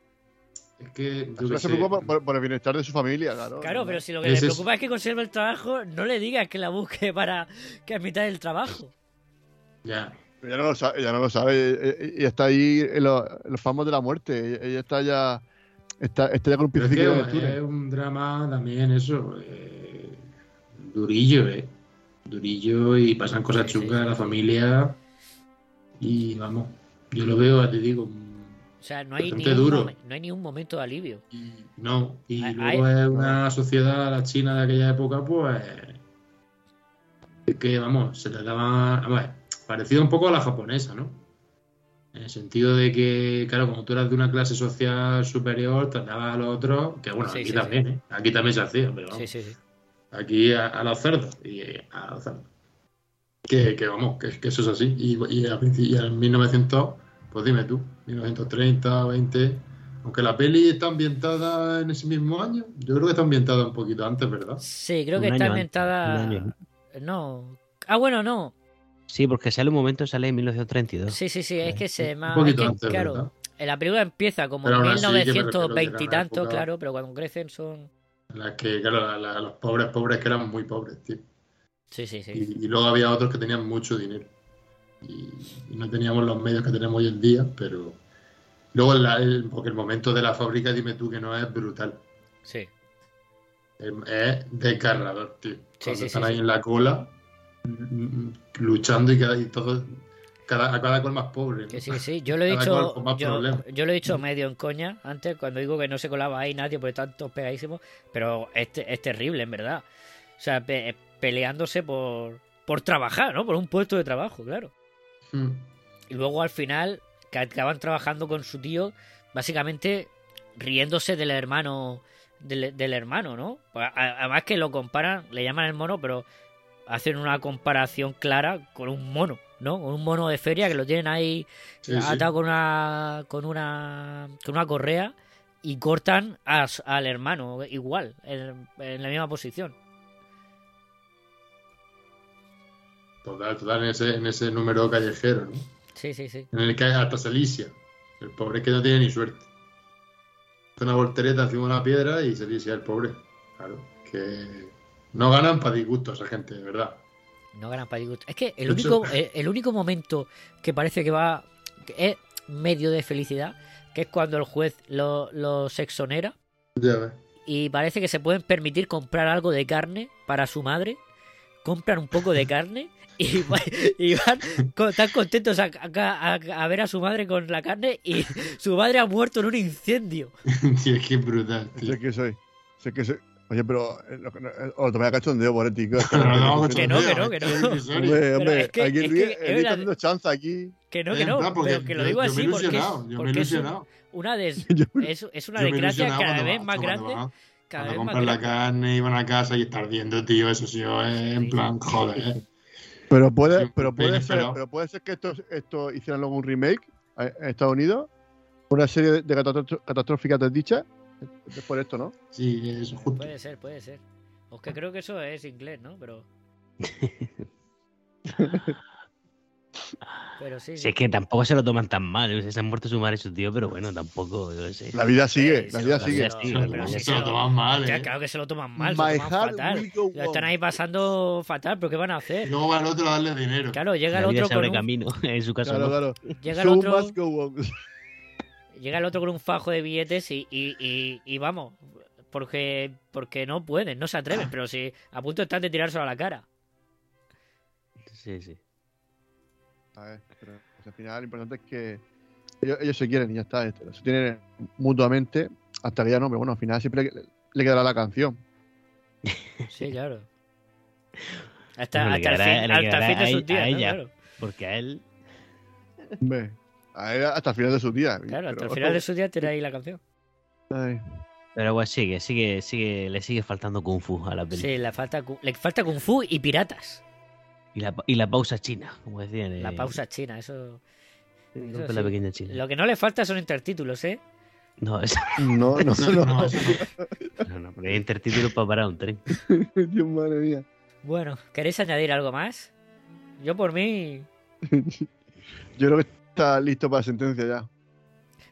Es que, yo que se preocupa por, por el bienestar de su familia, claro. Claro, pero si lo que le es- preocupa es que conserve el trabajo, no le digas que la busque para que a mitad del trabajo. Ya. Ella no lo sabe, ella no lo sabe. Ella, ella está ahí en los, en los famos de la muerte. Ella, ella está ya. Está, está ya con un que el túnel. es un drama también eso. eh, durillo, ¿eh? Durillo y pasan cosas chungas a la familia. Y vamos, yo lo veo, ya te digo, O sea, no hay, ni Bastante un, duro. momen- no hay ni un momento de alivio. no. Y Hay- luego hay- es una sociedad, la China de aquella época, pues. Es que, vamos, se trataba. Vamos, parecido un poco a la japonesa, ¿no? En el sentido de que, claro, como tú eras de una clase social superior, tratabas a los otros, que bueno, Sí, aquí sí, también, sí. ¿eh? Aquí también se hacía, pero vamos, Sí, sí, sí. aquí a, a los cerdos y eh, a los cerdos. Que, que vamos, que, que eso es así. Y, y, a y en 1900, pues dime tú, 1930, 20. Aunque la peli está ambientada en ese mismo año, yo creo que está ambientada un poquito antes, ¿verdad? Sí, creo Un que está antes, ambientada. No. Ah, bueno, no. Sí, porque sale un momento, sale en 1932. Sí, sí, sí, es que se Un me poquito es que, antes, claro, ¿verdad? en la película empieza como en aún así, que me refiero que era 1920 y tanto, época- claro, pero cuando crecen son. En las que, claro, la- la- los pobres, pobres que eran muy pobres, tío. Sí, sí, sí. Y, y luego había otros que tenían mucho dinero. Y, y no teníamos los medios que tenemos hoy en día, pero. Luego, la- el, porque el momento de la fábrica, dime tú que no es brutal. Sí. Es, es desgarrador, tío. Cuando sí, están sí, ahí sí. en la cola, luchando y, cada, y todo. Cada, a cada cual más pobre. Que sí, sí. Yo lo he dicho. Yo, lo he dicho medio en coña antes, cuando digo que no se colaba ahí nadie porque están todos pegadísimos. Pero es, es terrible, en verdad. O sea, pe- peleándose por, por trabajar, ¿no? Por un puesto de trabajo, claro. Mm. Y luego al final, que acaban trabajando con su tío, básicamente riéndose del hermano. Del, del hermano, ¿no? Pues, Además que lo comparan, le llaman el mono, pero hacen una comparación clara con un mono, ¿no? Con un mono de feria que lo tienen ahí Sí, sí. atado con una con una con una correa y cortan a al hermano igual en, en la misma posición. Total, total, en ese, en ese número callejero, ¿no? Sí, sí, sí. En el que hay hasta se lisia. El pobre que no tiene ni suerte. Hace una voltereta encima de una piedra y se lisia el pobre. Claro, que no ganan para disgusto esa gente, de verdad. No ganan para disgusto. Es que el único el, el único momento que parece que va que es medio de felicidad, que es cuando el juez lo, los exonera Ya ves. y parece que se pueden permitir comprar algo de carne para su madre. Compran un poco de carne y, va- y van con- tan contentos a, a- a- a ver a su madre con la carne y su madre ha muerto en un incendio. Tío, es que es brutal, tío. Sé que soy. Sé que soy. Oye, pero. eh, lo que no- eh, Os a cachondeo. Que Pero no Que no, que no, que no. Hombre, hombre, es que- aquí es el que Luis es el está dando chanza aquí. Que no, que no, verdad, porque pero que lo yo- digo yo me he así porque yo me he porque es una des- Yo es, es una Yo desgracia cada vez más grande. Cada Cuando vez más compras la carne y van a casa y está ardiendo, tío, eso sí, en plan, joder. Pero puede, pero puede ser, pero puede ser que esto, esto hicieran luego un remake eh, en Estados Unidos. Una serie de catastróficas desdichas. Después de esto, ¿no? Sí, eso justo. Puede ser, puede ser. Aunque creo que eso es inglés, ¿no? Pero. Pero sí. Si es que tampoco se lo toman tan mal. ¿eh? Se han muerto su madre y su tío, pero bueno, tampoco. Yo qué sé. La vida sigue, Sí, la vida sigue. se lo- la vida Se toman mal, eh. Claro que se lo toman mal, se lo toman fatal. están ahí pasando fatal, pero ¿qué van a Y hacer? luego va el otro a darle dinero. Claro, llega el La vida otro se con abre un, camino. En su caso, Claro, no. claro. llega el otro. Llega el otro con un fajo de billetes y, y, y, y vamos, porque porque no pueden, no se atreven, pero si a punto están de tirárselo a la cara. Sí, sí. A ver, pero pues, al final lo importante es que ellos, ellos se quieren y ya está. este, Se tienen mutuamente hasta que ya no, pero bueno, al final siempre le, le quedará la canción. Sí, claro. Hasta, hasta, el, fin, hasta fin de sus días, a ¿no? ella. Claro, Porque a él. Él hasta el final de su día. claro, hasta pero- el final de sus días tiene ahí la canción. Ay, Pero bueno, sigue, sigue, sigue, le sigue faltando Kung Fu a la peli. Sí, le falta, le falta Kung Fu y piratas. Y, la, y la pausa china, como decían. La eh, pausa china, eso. eso la sí. pequeña china. Lo que no le falta son intertítulos, ¿eh? No, es- No, no, No, no. no, eso no. no, no, porque hay intertítulos para parar un tren. Dios, madre mía. Bueno, ¿queréis añadir algo más? Yo por mí. Yo creo que está listo para sentencia ya.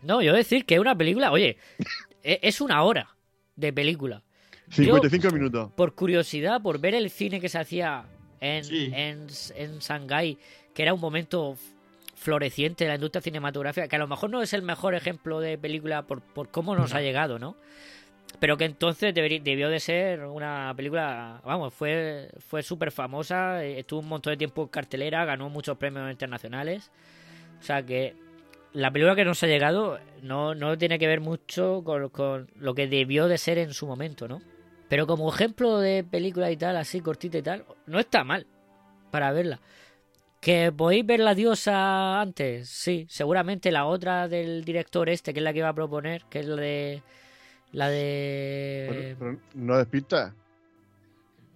No, yo decir que es una película, oye, e- es una hora de película. 55 minutos. Por curiosidad, por ver el cine que se hacía en, Sí. en, en Shanghái, que era un momento floreciente de la industria cinematográfica, que a lo mejor no es el mejor ejemplo de película por, por cómo nos ha llegado, ¿no? Pero que entonces debió de ser una película, vamos, fue, fue súper famosa, estuvo un montón de tiempo en cartelera, ganó muchos premios internacionales. O sea que la película que nos ha llegado no, no tiene que ver mucho con, con lo que debió de ser en su momento, ¿no? Pero como ejemplo de película y tal, así cortita y tal, no está mal para verla. ¿Que podéis ver la diosa antes? Sí, seguramente la otra del director este, que es la que iba a proponer, que es la de... La de... Pero no despista.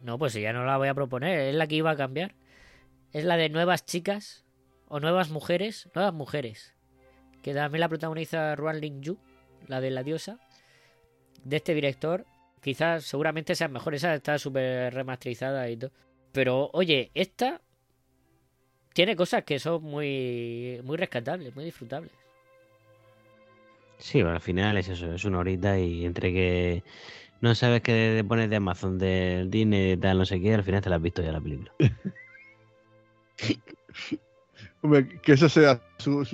No, pues ya no la voy a proponer, es la que iba a cambiar. Es la de Nuevas Chicas o Nuevas Mujeres, Nuevas Mujeres. Que también la protagoniza Ruan Ling Yu, la de la diosa, de este director. Quizás, seguramente sea mejor, esa está súper remasterizada y todo. Pero, oye, esta tiene cosas que son muy, muy rescatables, muy disfrutables. Sí, bueno, al final es eso, es una horita y entre que no sabes qué te pones de Amazon, del Disney, de tal, no sé qué, al final te la has visto ya la película. Hombre, que esa sea, su,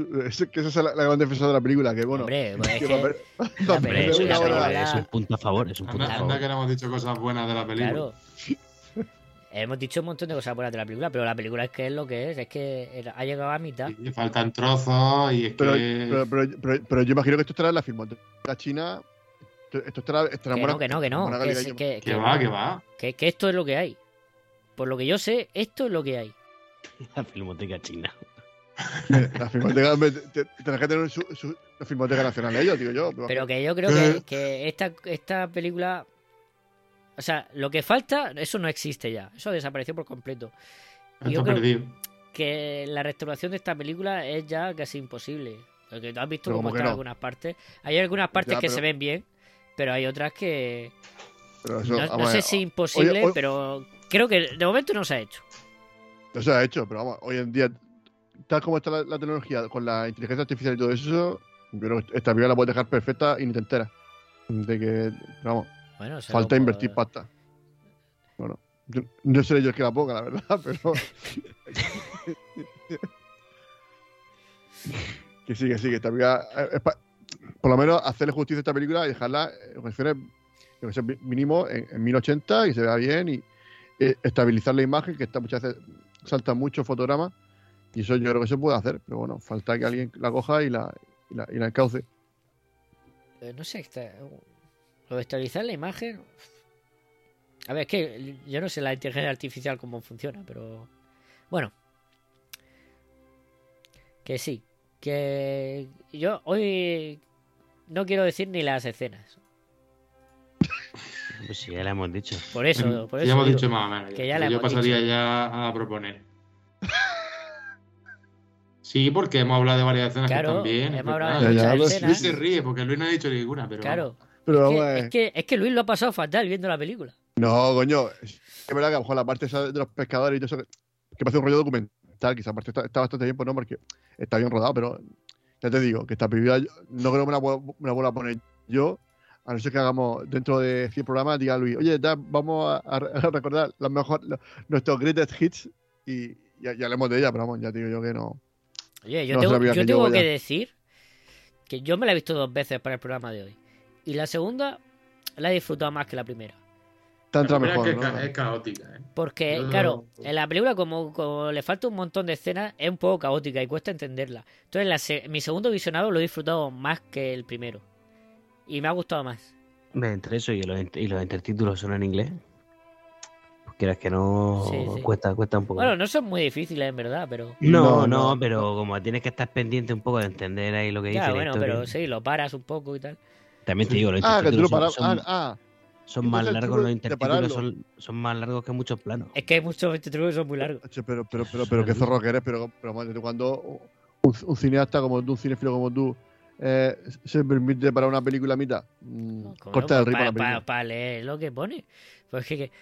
que esa sea la, la gran defensa de la película, que bueno. Hombre, pues es que va Hombre, una película- un punto a favor, es un punto a favor. anda que no hemos dicho cosas buenas de la película. Claro. Hemos dicho un montón de cosas buenas de la película, pero la película es que es lo que es, es que ha llegado a mitad. Y faltan trozos y es Pero, que... pero, pero, pero- pero yo imagino que esto estará en la filmoteca china. Esto, estará, estará Que buena- no, que no, que no. Que, calidad. sí, que- Que que va, que va. Que, que esto es lo que hay. Por lo que yo sé, esto es lo que hay. La filmoteca china. La filmoteca, tendrás que tener su, su la filmoteca nacional ellos, digo yo. Pero que yo creo que, que esta, esta película. O sea, lo que falta, eso no existe ya. Eso desapareció por completo. Y yo creo perdido. que la restauración de esta película es ya casi imposible. Porque tú has visto Pero cómo ¿cómo que están no? algunas partes. Hay algunas partes Ya, que pero- se ven bien, pero hay otras que. Pero eso, no, sé si oye, imposible, pero creo que de momento no se ha hecho. No se ha hecho, pero vamos, hoy en día, tal como está la, la tecnología, con la inteligencia artificial y todo eso, yo creo que esta película la puedes dejar perfecta y ni te enteras. De que, vamos, Bueno, falta invertir pasta. Bueno, yo, no seré yo el que la ponga, la verdad, pero. que sí, que sí, que esta película. eh, es pa- por lo menos hacerle justicia a esta película y dejarla en condiciones yo que sé, mi- mínimo en, en 1080 y se vea bien y eh, estabilizar la imagen, que está muchas veces salta mucho fotograma y eso yo creo que se puede hacer, pero bueno, falta que alguien la coja y la, y la, y la encauce. Eh, no sé, está- lo de estabilizar la imagen. A ver, es que yo no sé la inteligencia artificial cómo funciona, pero. Bueno. Que sí. Que yo hoy no quiero decir ni las escenas. Pues sí, ya la hemos dicho. Por eso, por eso. ya hemos digo dicho más o menos. que ya la yo hemos pasaría dicho. ya a proponer. Sí, porque hemos hablado de varias escenas Claro, que hemos hablado de muchas Luis se ríe porque Luis no ha dicho ninguna, pero Claro. Pero es, que, es, que, es que Luis lo ha pasado fatal viendo la película. No, coño. Es verdad que a lo mejor la parte esa de los pescadores y todo eso, que, parece un rollo documental, parte está, está bastante bien, pues no, porque está bien rodado, pero ya te digo, que esta película no creo que me la, pueda- me la vuelva a poner yo, a no ser que hagamos dentro de 100 programas, diga Luis, oye, da, vamos a, a recordar los mejor, los- nuestros greatest hits y ya, ya hablemos de ella, pero vamos, ya te digo yo que no. Oye, yo No, tengo, yo que tengo yo que decir que yo me la he visto dos veces para el programa de hoy. Y la segunda la he disfrutado más que la primera. Primera mejor, es, que ¿no? es ca- es caótica. ¿eh? Porque, claro, en la película, como, como le falta un montón de escenas, es un poco caótica y cuesta entenderla. Entonces, la se- mi segundo visionado lo he disfrutado más que el primero. Y me ha gustado más. Hombre, Entre eso y los, y los intertítulos son en inglés. Pues quieras que no, Sí, sí. cuesta, cuesta un poco. Bueno, no son muy difíciles, en verdad, pero. no, No, no, no. pero como tienes que estar pendiente un poco de entender ahí lo que dice Ya, la bueno, historia. pero sí, lo paras un poco y tal. También te digo, los Ah, que tú lo intertítulos paras. son, son- Ah, ah. son más largos, lo- los intertítulos son, son más largos que muchos planos. Es que hay muchos títulos que son muy largos. Che, Pero, pero, pero, pero qué zorro que eres, pero, pero cuando un, un cineasta como tú, un cinefilo como tú, eh, se permite para una película a mitad, Mm, corta el ritmo a la Para leer lo que pone. Pues que, que-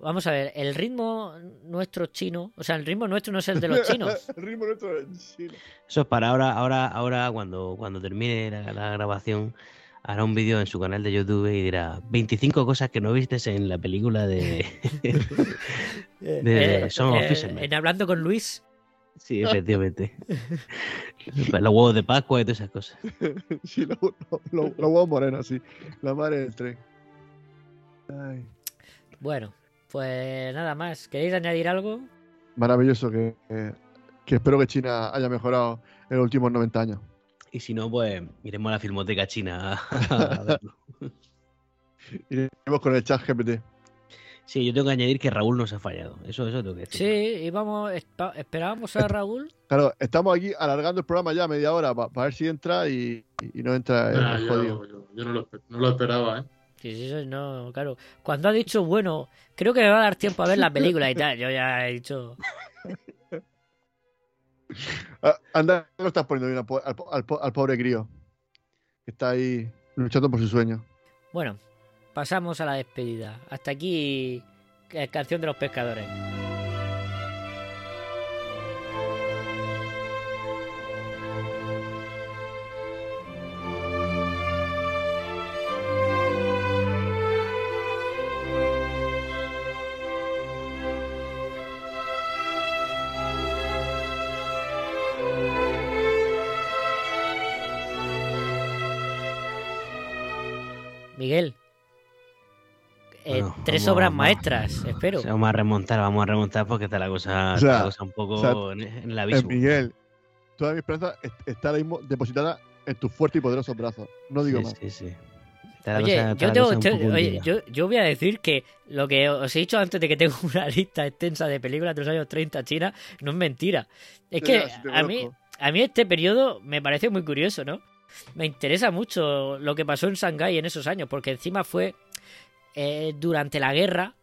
vamos a ver, el ritmo nuestro chino, o sea, el ritmo nuestro no es el de los chinos. el ritmo nuestro es chino. Eso es para ahora, ahora, ahora cuando, cuando termine la, la grabación, hará un vídeo en su canal de YouTube y dirá 25 cosas que no vistes en la película de, de Eh, Son of eh, Fisherman. en hablando con Luis, Sí, efectivamente. Los huevos de Pascua y todas esas cosas. sí, los lo, lo- los huevos morenos, sí. La madre del tren. Ay, Bueno, pues nada más. ¿Queréis añadir algo? maravilloso que, que, que espero que China haya mejorado en los últimos 90 años. Y si no, pues iremos a la filmoteca china a verlo. Iremos con el chat GPT. Sí, yo tengo que añadir que Raúl nos ha fallado. Eso, eso tengo que decir. Sí, íbamos, esperábamos a Raúl. Claro, estamos aquí alargando el programa ya media hora para ver si entra y, y no entra el, Ah, el yo, jodido. yo- yo no, lo, esper- no lo esperaba, ¿eh? Sí, sí, no, claro. Cuando ha dicho, bueno, creo que me va a dar tiempo a ver la película y tal, yo ya he dicho. Ah, Anda, no lo estás poniendo bien al, al po- al po- al pobre crío. Que está ahí luchando por su sueño. Bueno, pasamos a la despedida. Hasta aquí, eh, canción de los pescadores. Tres vamos- obras vamos. maestras, espero. O sea, vamos a remontar, vamos a remontar porque está la cosa, O está sea, la cosa un poco o sea, en, en el Eh, abismo. Miguel, toda mi esperanza est- está ahora mismo depositada en tus fuertes y poderosos brazos. No digo sí, más. sí, sí. La Oye, cosa- yo, la tengo- oye, voy a decir que lo que os he dicho antes de que tengo una lista extensa de películas de los años 30 China no es mentira. Es que a mí, a mí este periodo me parece muy curioso, ¿no? Me interesa mucho lo que pasó en Shanghái en esos años, porque encima fue eh, durante la guerra.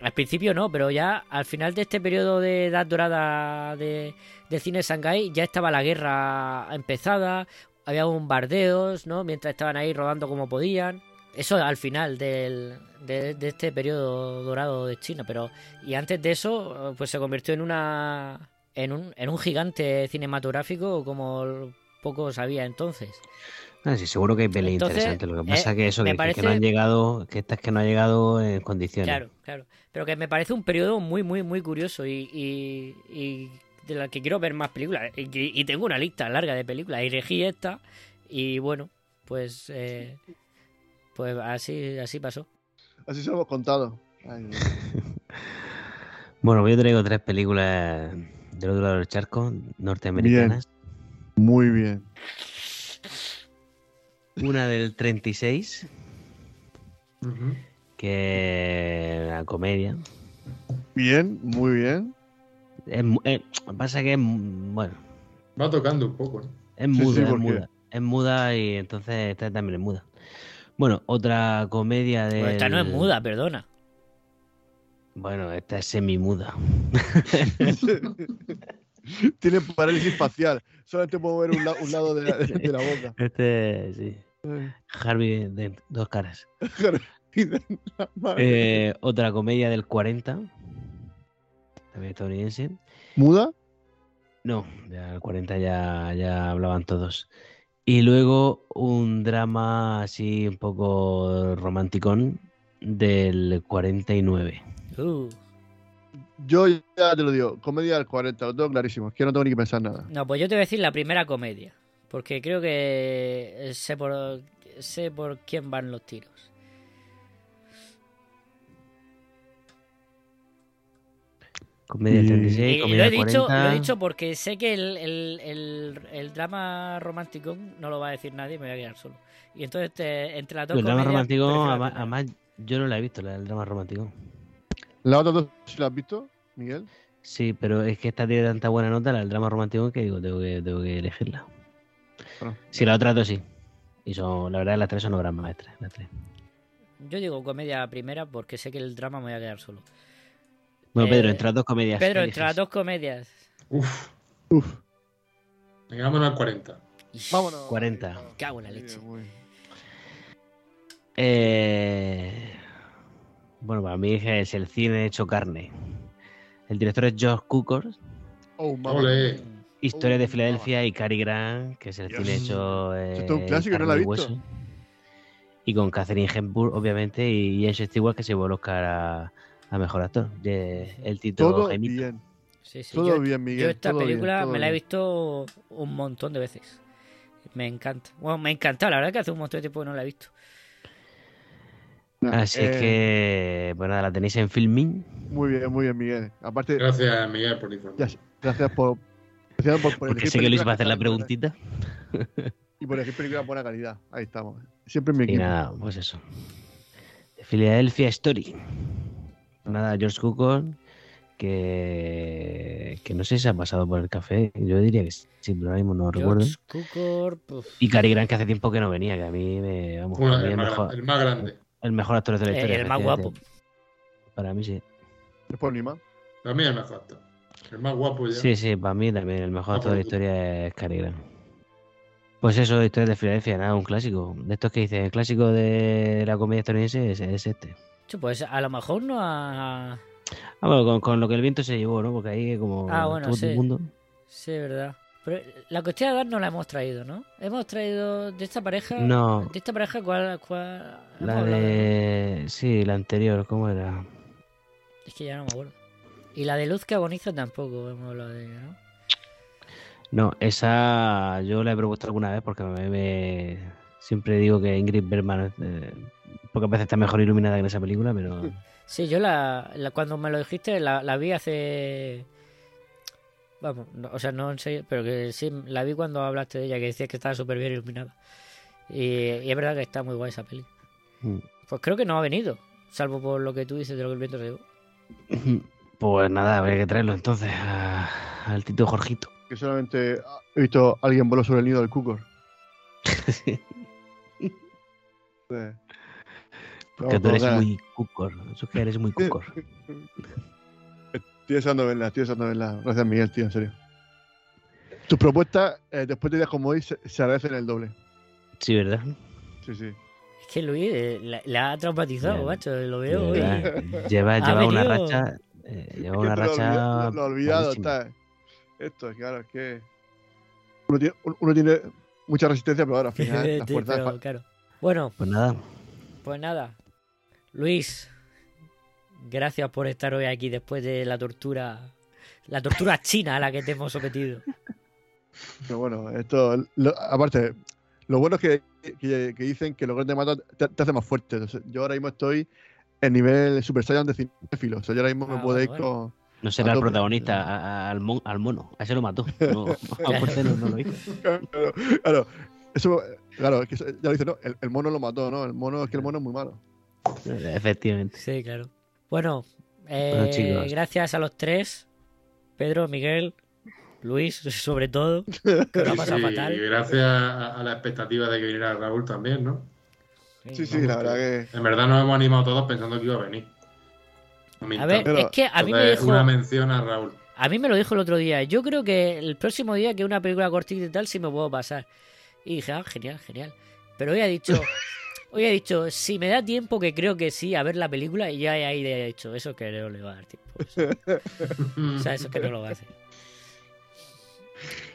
Al principio no, pero ya al final de este periodo de edad dorada de, del cine de Shanghái ya estaba la guerra empezada, había bombardeos, ¿no? Mientras estaban ahí rodando como podían. Eso al final del, de, de este periodo dorado de China, pero y antes de eso, pues se convirtió en una en un, en un gigante cinematográfico como poco sabía entonces. Ah, sí, seguro que hay peli Entonces, interesante. Lo que eh, pasa es que eso, que, que parece- no han llegado, que estas que no ha llegado en condiciones. Claro, claro. Pero que me parece un periodo muy, muy, muy curioso y, y, y de la que quiero ver más películas. Y, que- y tengo una lista larga de películas. Y elegí esta y bueno, pues eh, pues así, así pasó. Así se lo hemos contado. Ay. Bueno, pues yo traigo tres películas del otro lado del charco, norteamericanas. Muy bien. Una del 36, Ujú. que es una comedia. Bien, muy bien. Es, eh, pasa que es, bueno, Va tocando un poco, ¿no? es muda, sí, es muda. Es muda y entonces esta también es muda. Bueno, otra comedia de. Pues esta no es muda, perdona. Bueno, esta es semi-muda. Tiene parálisis facial. Solamente puedo ver un, la- un lado de la, de la boca. Este, sí. Ay, Harvey de dos caras. Eh, otra comedia del 40. También estadounidense. ¿Muda? No, ya el 40 ya, ya hablaban todos. Y luego un drama así un poco romanticón del 49. Uh, Yo ya te lo digo. Comedia del 40, lo tengo clarísimo. Es que no tengo ni que pensar nada. No, pues yo te voy a decir la primera comedia. Porque creo que sé por, sé por quién van los tiros. Comedia del Y- 36, Y, y lo he dicho, 40. lo he dicho porque sé que el, el, el, el drama romántico no lo va a decir nadie, me voy a quedar solo. Y entonces te- entre las dos el drama romántico, además, yo no la he visto, la del drama romántico. ¿La otra dos sí la has visto, Miguel? Sí, pero es que esta tiene tanta buena nota, la del drama romántico, que digo, tengo que, tengo que elegirla. Bueno. Sí, la otra dos sí. Y son, la verdad, las tres son obras maestras. Las tres. Yo digo comedia primera porque sé que el drama me voy a quedar solo. Bueno, Eh, Pedro, entre las dos comedias. Pedro, entre las dos comedias. Uf. Uf. Venga, vámonos al 40. Vámonos. 40. Cago en la leche. Eh, Bueno, para mí es el cine hecho carne. El director es George Cukor, Oh, mamá. Historia Oh, de Filadelfia y Cary Grant, que es el Dios. cine hecho. eh, Esto es un clásico no la he visto. hueso. Y con Catherine Hepburn, obviamente, y James Stewart, que se llevó el Oscar a, a mejor actor. De- el título Todo bien. Sí, sí. Todo yo, bien, Miguel, Yo esta todo bien, película todo me la he visto un montón de veces. Me encanta. Bueno, me encanta, la verdad que hace un montón de tiempo que no la he visto. Así es Eh, que, pues nada, la tenéis en Filmin. Muy bien, muy bien, Miguel. Aparte, Gracias, Miguel, por informar. gracias por. Gracias por, por Porque sé que Luis va a hacer la preguntita. Y por elegir películas de buena calidad. Ahí estamos. Siempre en mi Y nada, pues eso. Philadelphia Story. Nada, George Cukor, que, que no sé si se ha pasado por el café. Yo diría que sí, pero ahora mismo no recuerdo. George Cukor. Y Cary Grant, que hace tiempo que no venía, que a mí me. Vamos, Bueno, para mí el, el, más mejor, el más grande. el mejor actor de la Eh, historia. el más efectivamente. guapo. Para mí sí. Después ni más. Para mí es el mejor actor. El más guapo ya. Sí, sí, para mí también el mejor Ah, de la por tú. historia es Cary Grant. Pues eso, Historia de Filadelfia, nada, un clásico. De estos que dice, el clásico de la comedia estadounidense es, es este. Pues a lo mejor no ha... Ah, bueno, con, con lo que el viento se llevó, ¿no? Porque ahí como Ah, bueno, todo sí. el mundo. Sí, verdad. Pero la cuestión de edad no la hemos traído, ¿no? Hemos traído de esta pareja... No. De esta pareja, ¿cuál...? cuál... La hablado de... Sí, la anterior, ¿cómo era? Es que ya no me acuerdo. Y la de Luz que agoniza tampoco hemos hablado de ella, ¿no? No, esa yo la he propuesto alguna vez porque me, me- siempre digo que Ingrid Bergman eh, pocas veces está mejor iluminada que en esa película, pero Sí, yo la, la- cuando me lo dijiste la, la vi hace... Vamos, no- o sea, no en serio, pero que sí, la vi cuando hablaste de ella, que decías que estaba súper bien iluminada. Y, y es verdad que está muy guay esa peli. Mm. Pues creo que no ha venido, salvo por lo que tú dices de lo que el viento se llevó. pues nada, habría que traerlo entonces al Tito Jorgito. Que solamente he visto a alguien voló sobre el nido del Cucor. Sí. Porque tú eres ganas. muy cucor, eso es que eres muy cucor. Estoy deseando verla, estoy deseando verla. Gracias, Miguel, tío, en serio. Tus propuestas, eh, después de días como hoy, se, se agradecen el doble. Sí, ¿verdad? Sí, sí. Es que Luis eh, la, la ha traumatizado, macho, lo veo hoy. Lleva, lleva, lleva una racha, eh, lleva Es una te lo racha. olvida- Lo, lo olvidado está. Esto, claro, es que. Uno tiene, uno tiene mucha resistencia, pero ahora al final las Sí, fuerzas. pero, claro. Bueno, Pues nada, Pues nada, Luis, gracias por estar hoy aquí después de la tortura, la tortura china a la que te hemos sometido. Pero bueno, esto. lo- aparte, lo bueno es que, que, que dicen que los grandes matas te, te hace más fuerte. Entonces, yo ahora mismo estoy en nivel Super Saiyan de cinéfilo. O sea, yo ahora mismo Ah, me puedo ir bueno, con. no será el protagonista, a- a- al, mon- al mono. A ese lo mató. No, a Fuerte no, no lo hizo. Claro, claro, eso, claro, es que ya lo dice, ¿no? El, el mono lo mató, ¿no? El mono es que el mono es muy malo. Efectivamente. Sí, claro. Bueno, eh, Bueno, chicos. gracias a los tres, Pedro, Miguel, Luis, sobre todo, que lo ha pasado Sí, fatal. y gracias a, a la expectativa de que viniera Raúl también, ¿no? Sí, sí, la verdad que. En verdad nos hemos animado todos pensando que iba a venir. A ver, Pero- es que a mí me dijo, Una mención a Raúl. a mí me lo dijo el otro día. Yo creo que el próximo día que una película cortita y tal sí me puedo pasar. Y dije, ah, genial, genial. Pero hoy ha dicho, hoy ha dicho, si me da tiempo, que creo que sí, a ver la película, y ya ahí he dicho, eso que no le va a dar tiempo. O sea, eso que no lo va a hacer.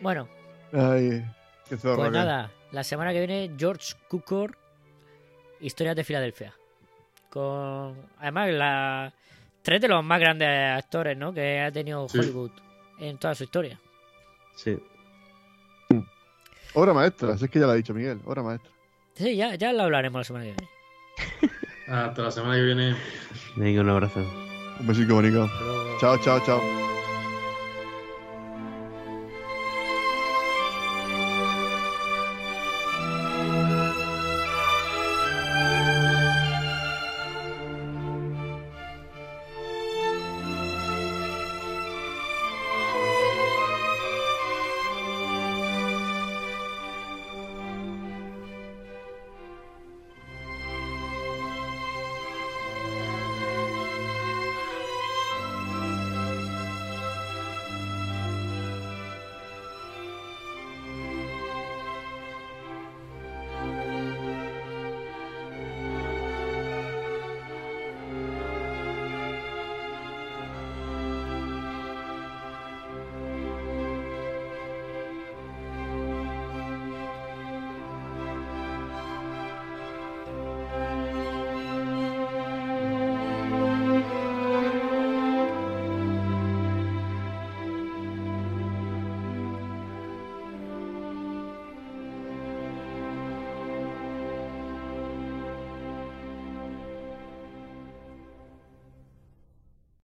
Bueno, Ay, qué zorro. pues que- nada, la semana que viene, George Cukor, Historias de Filadelfia. Con, además, la, tres de los más grandes actores, ¿no? Que ha tenido Sí. Hollywood en toda su historia. Sí. Obra maestra, si es que ya lo ha dicho Miguel, obra maestra. Sí, ya, ya lo hablaremos la semana que viene. Hasta la semana que viene. Venga, un abrazo. Un besico bonito. Chao, chao, chao.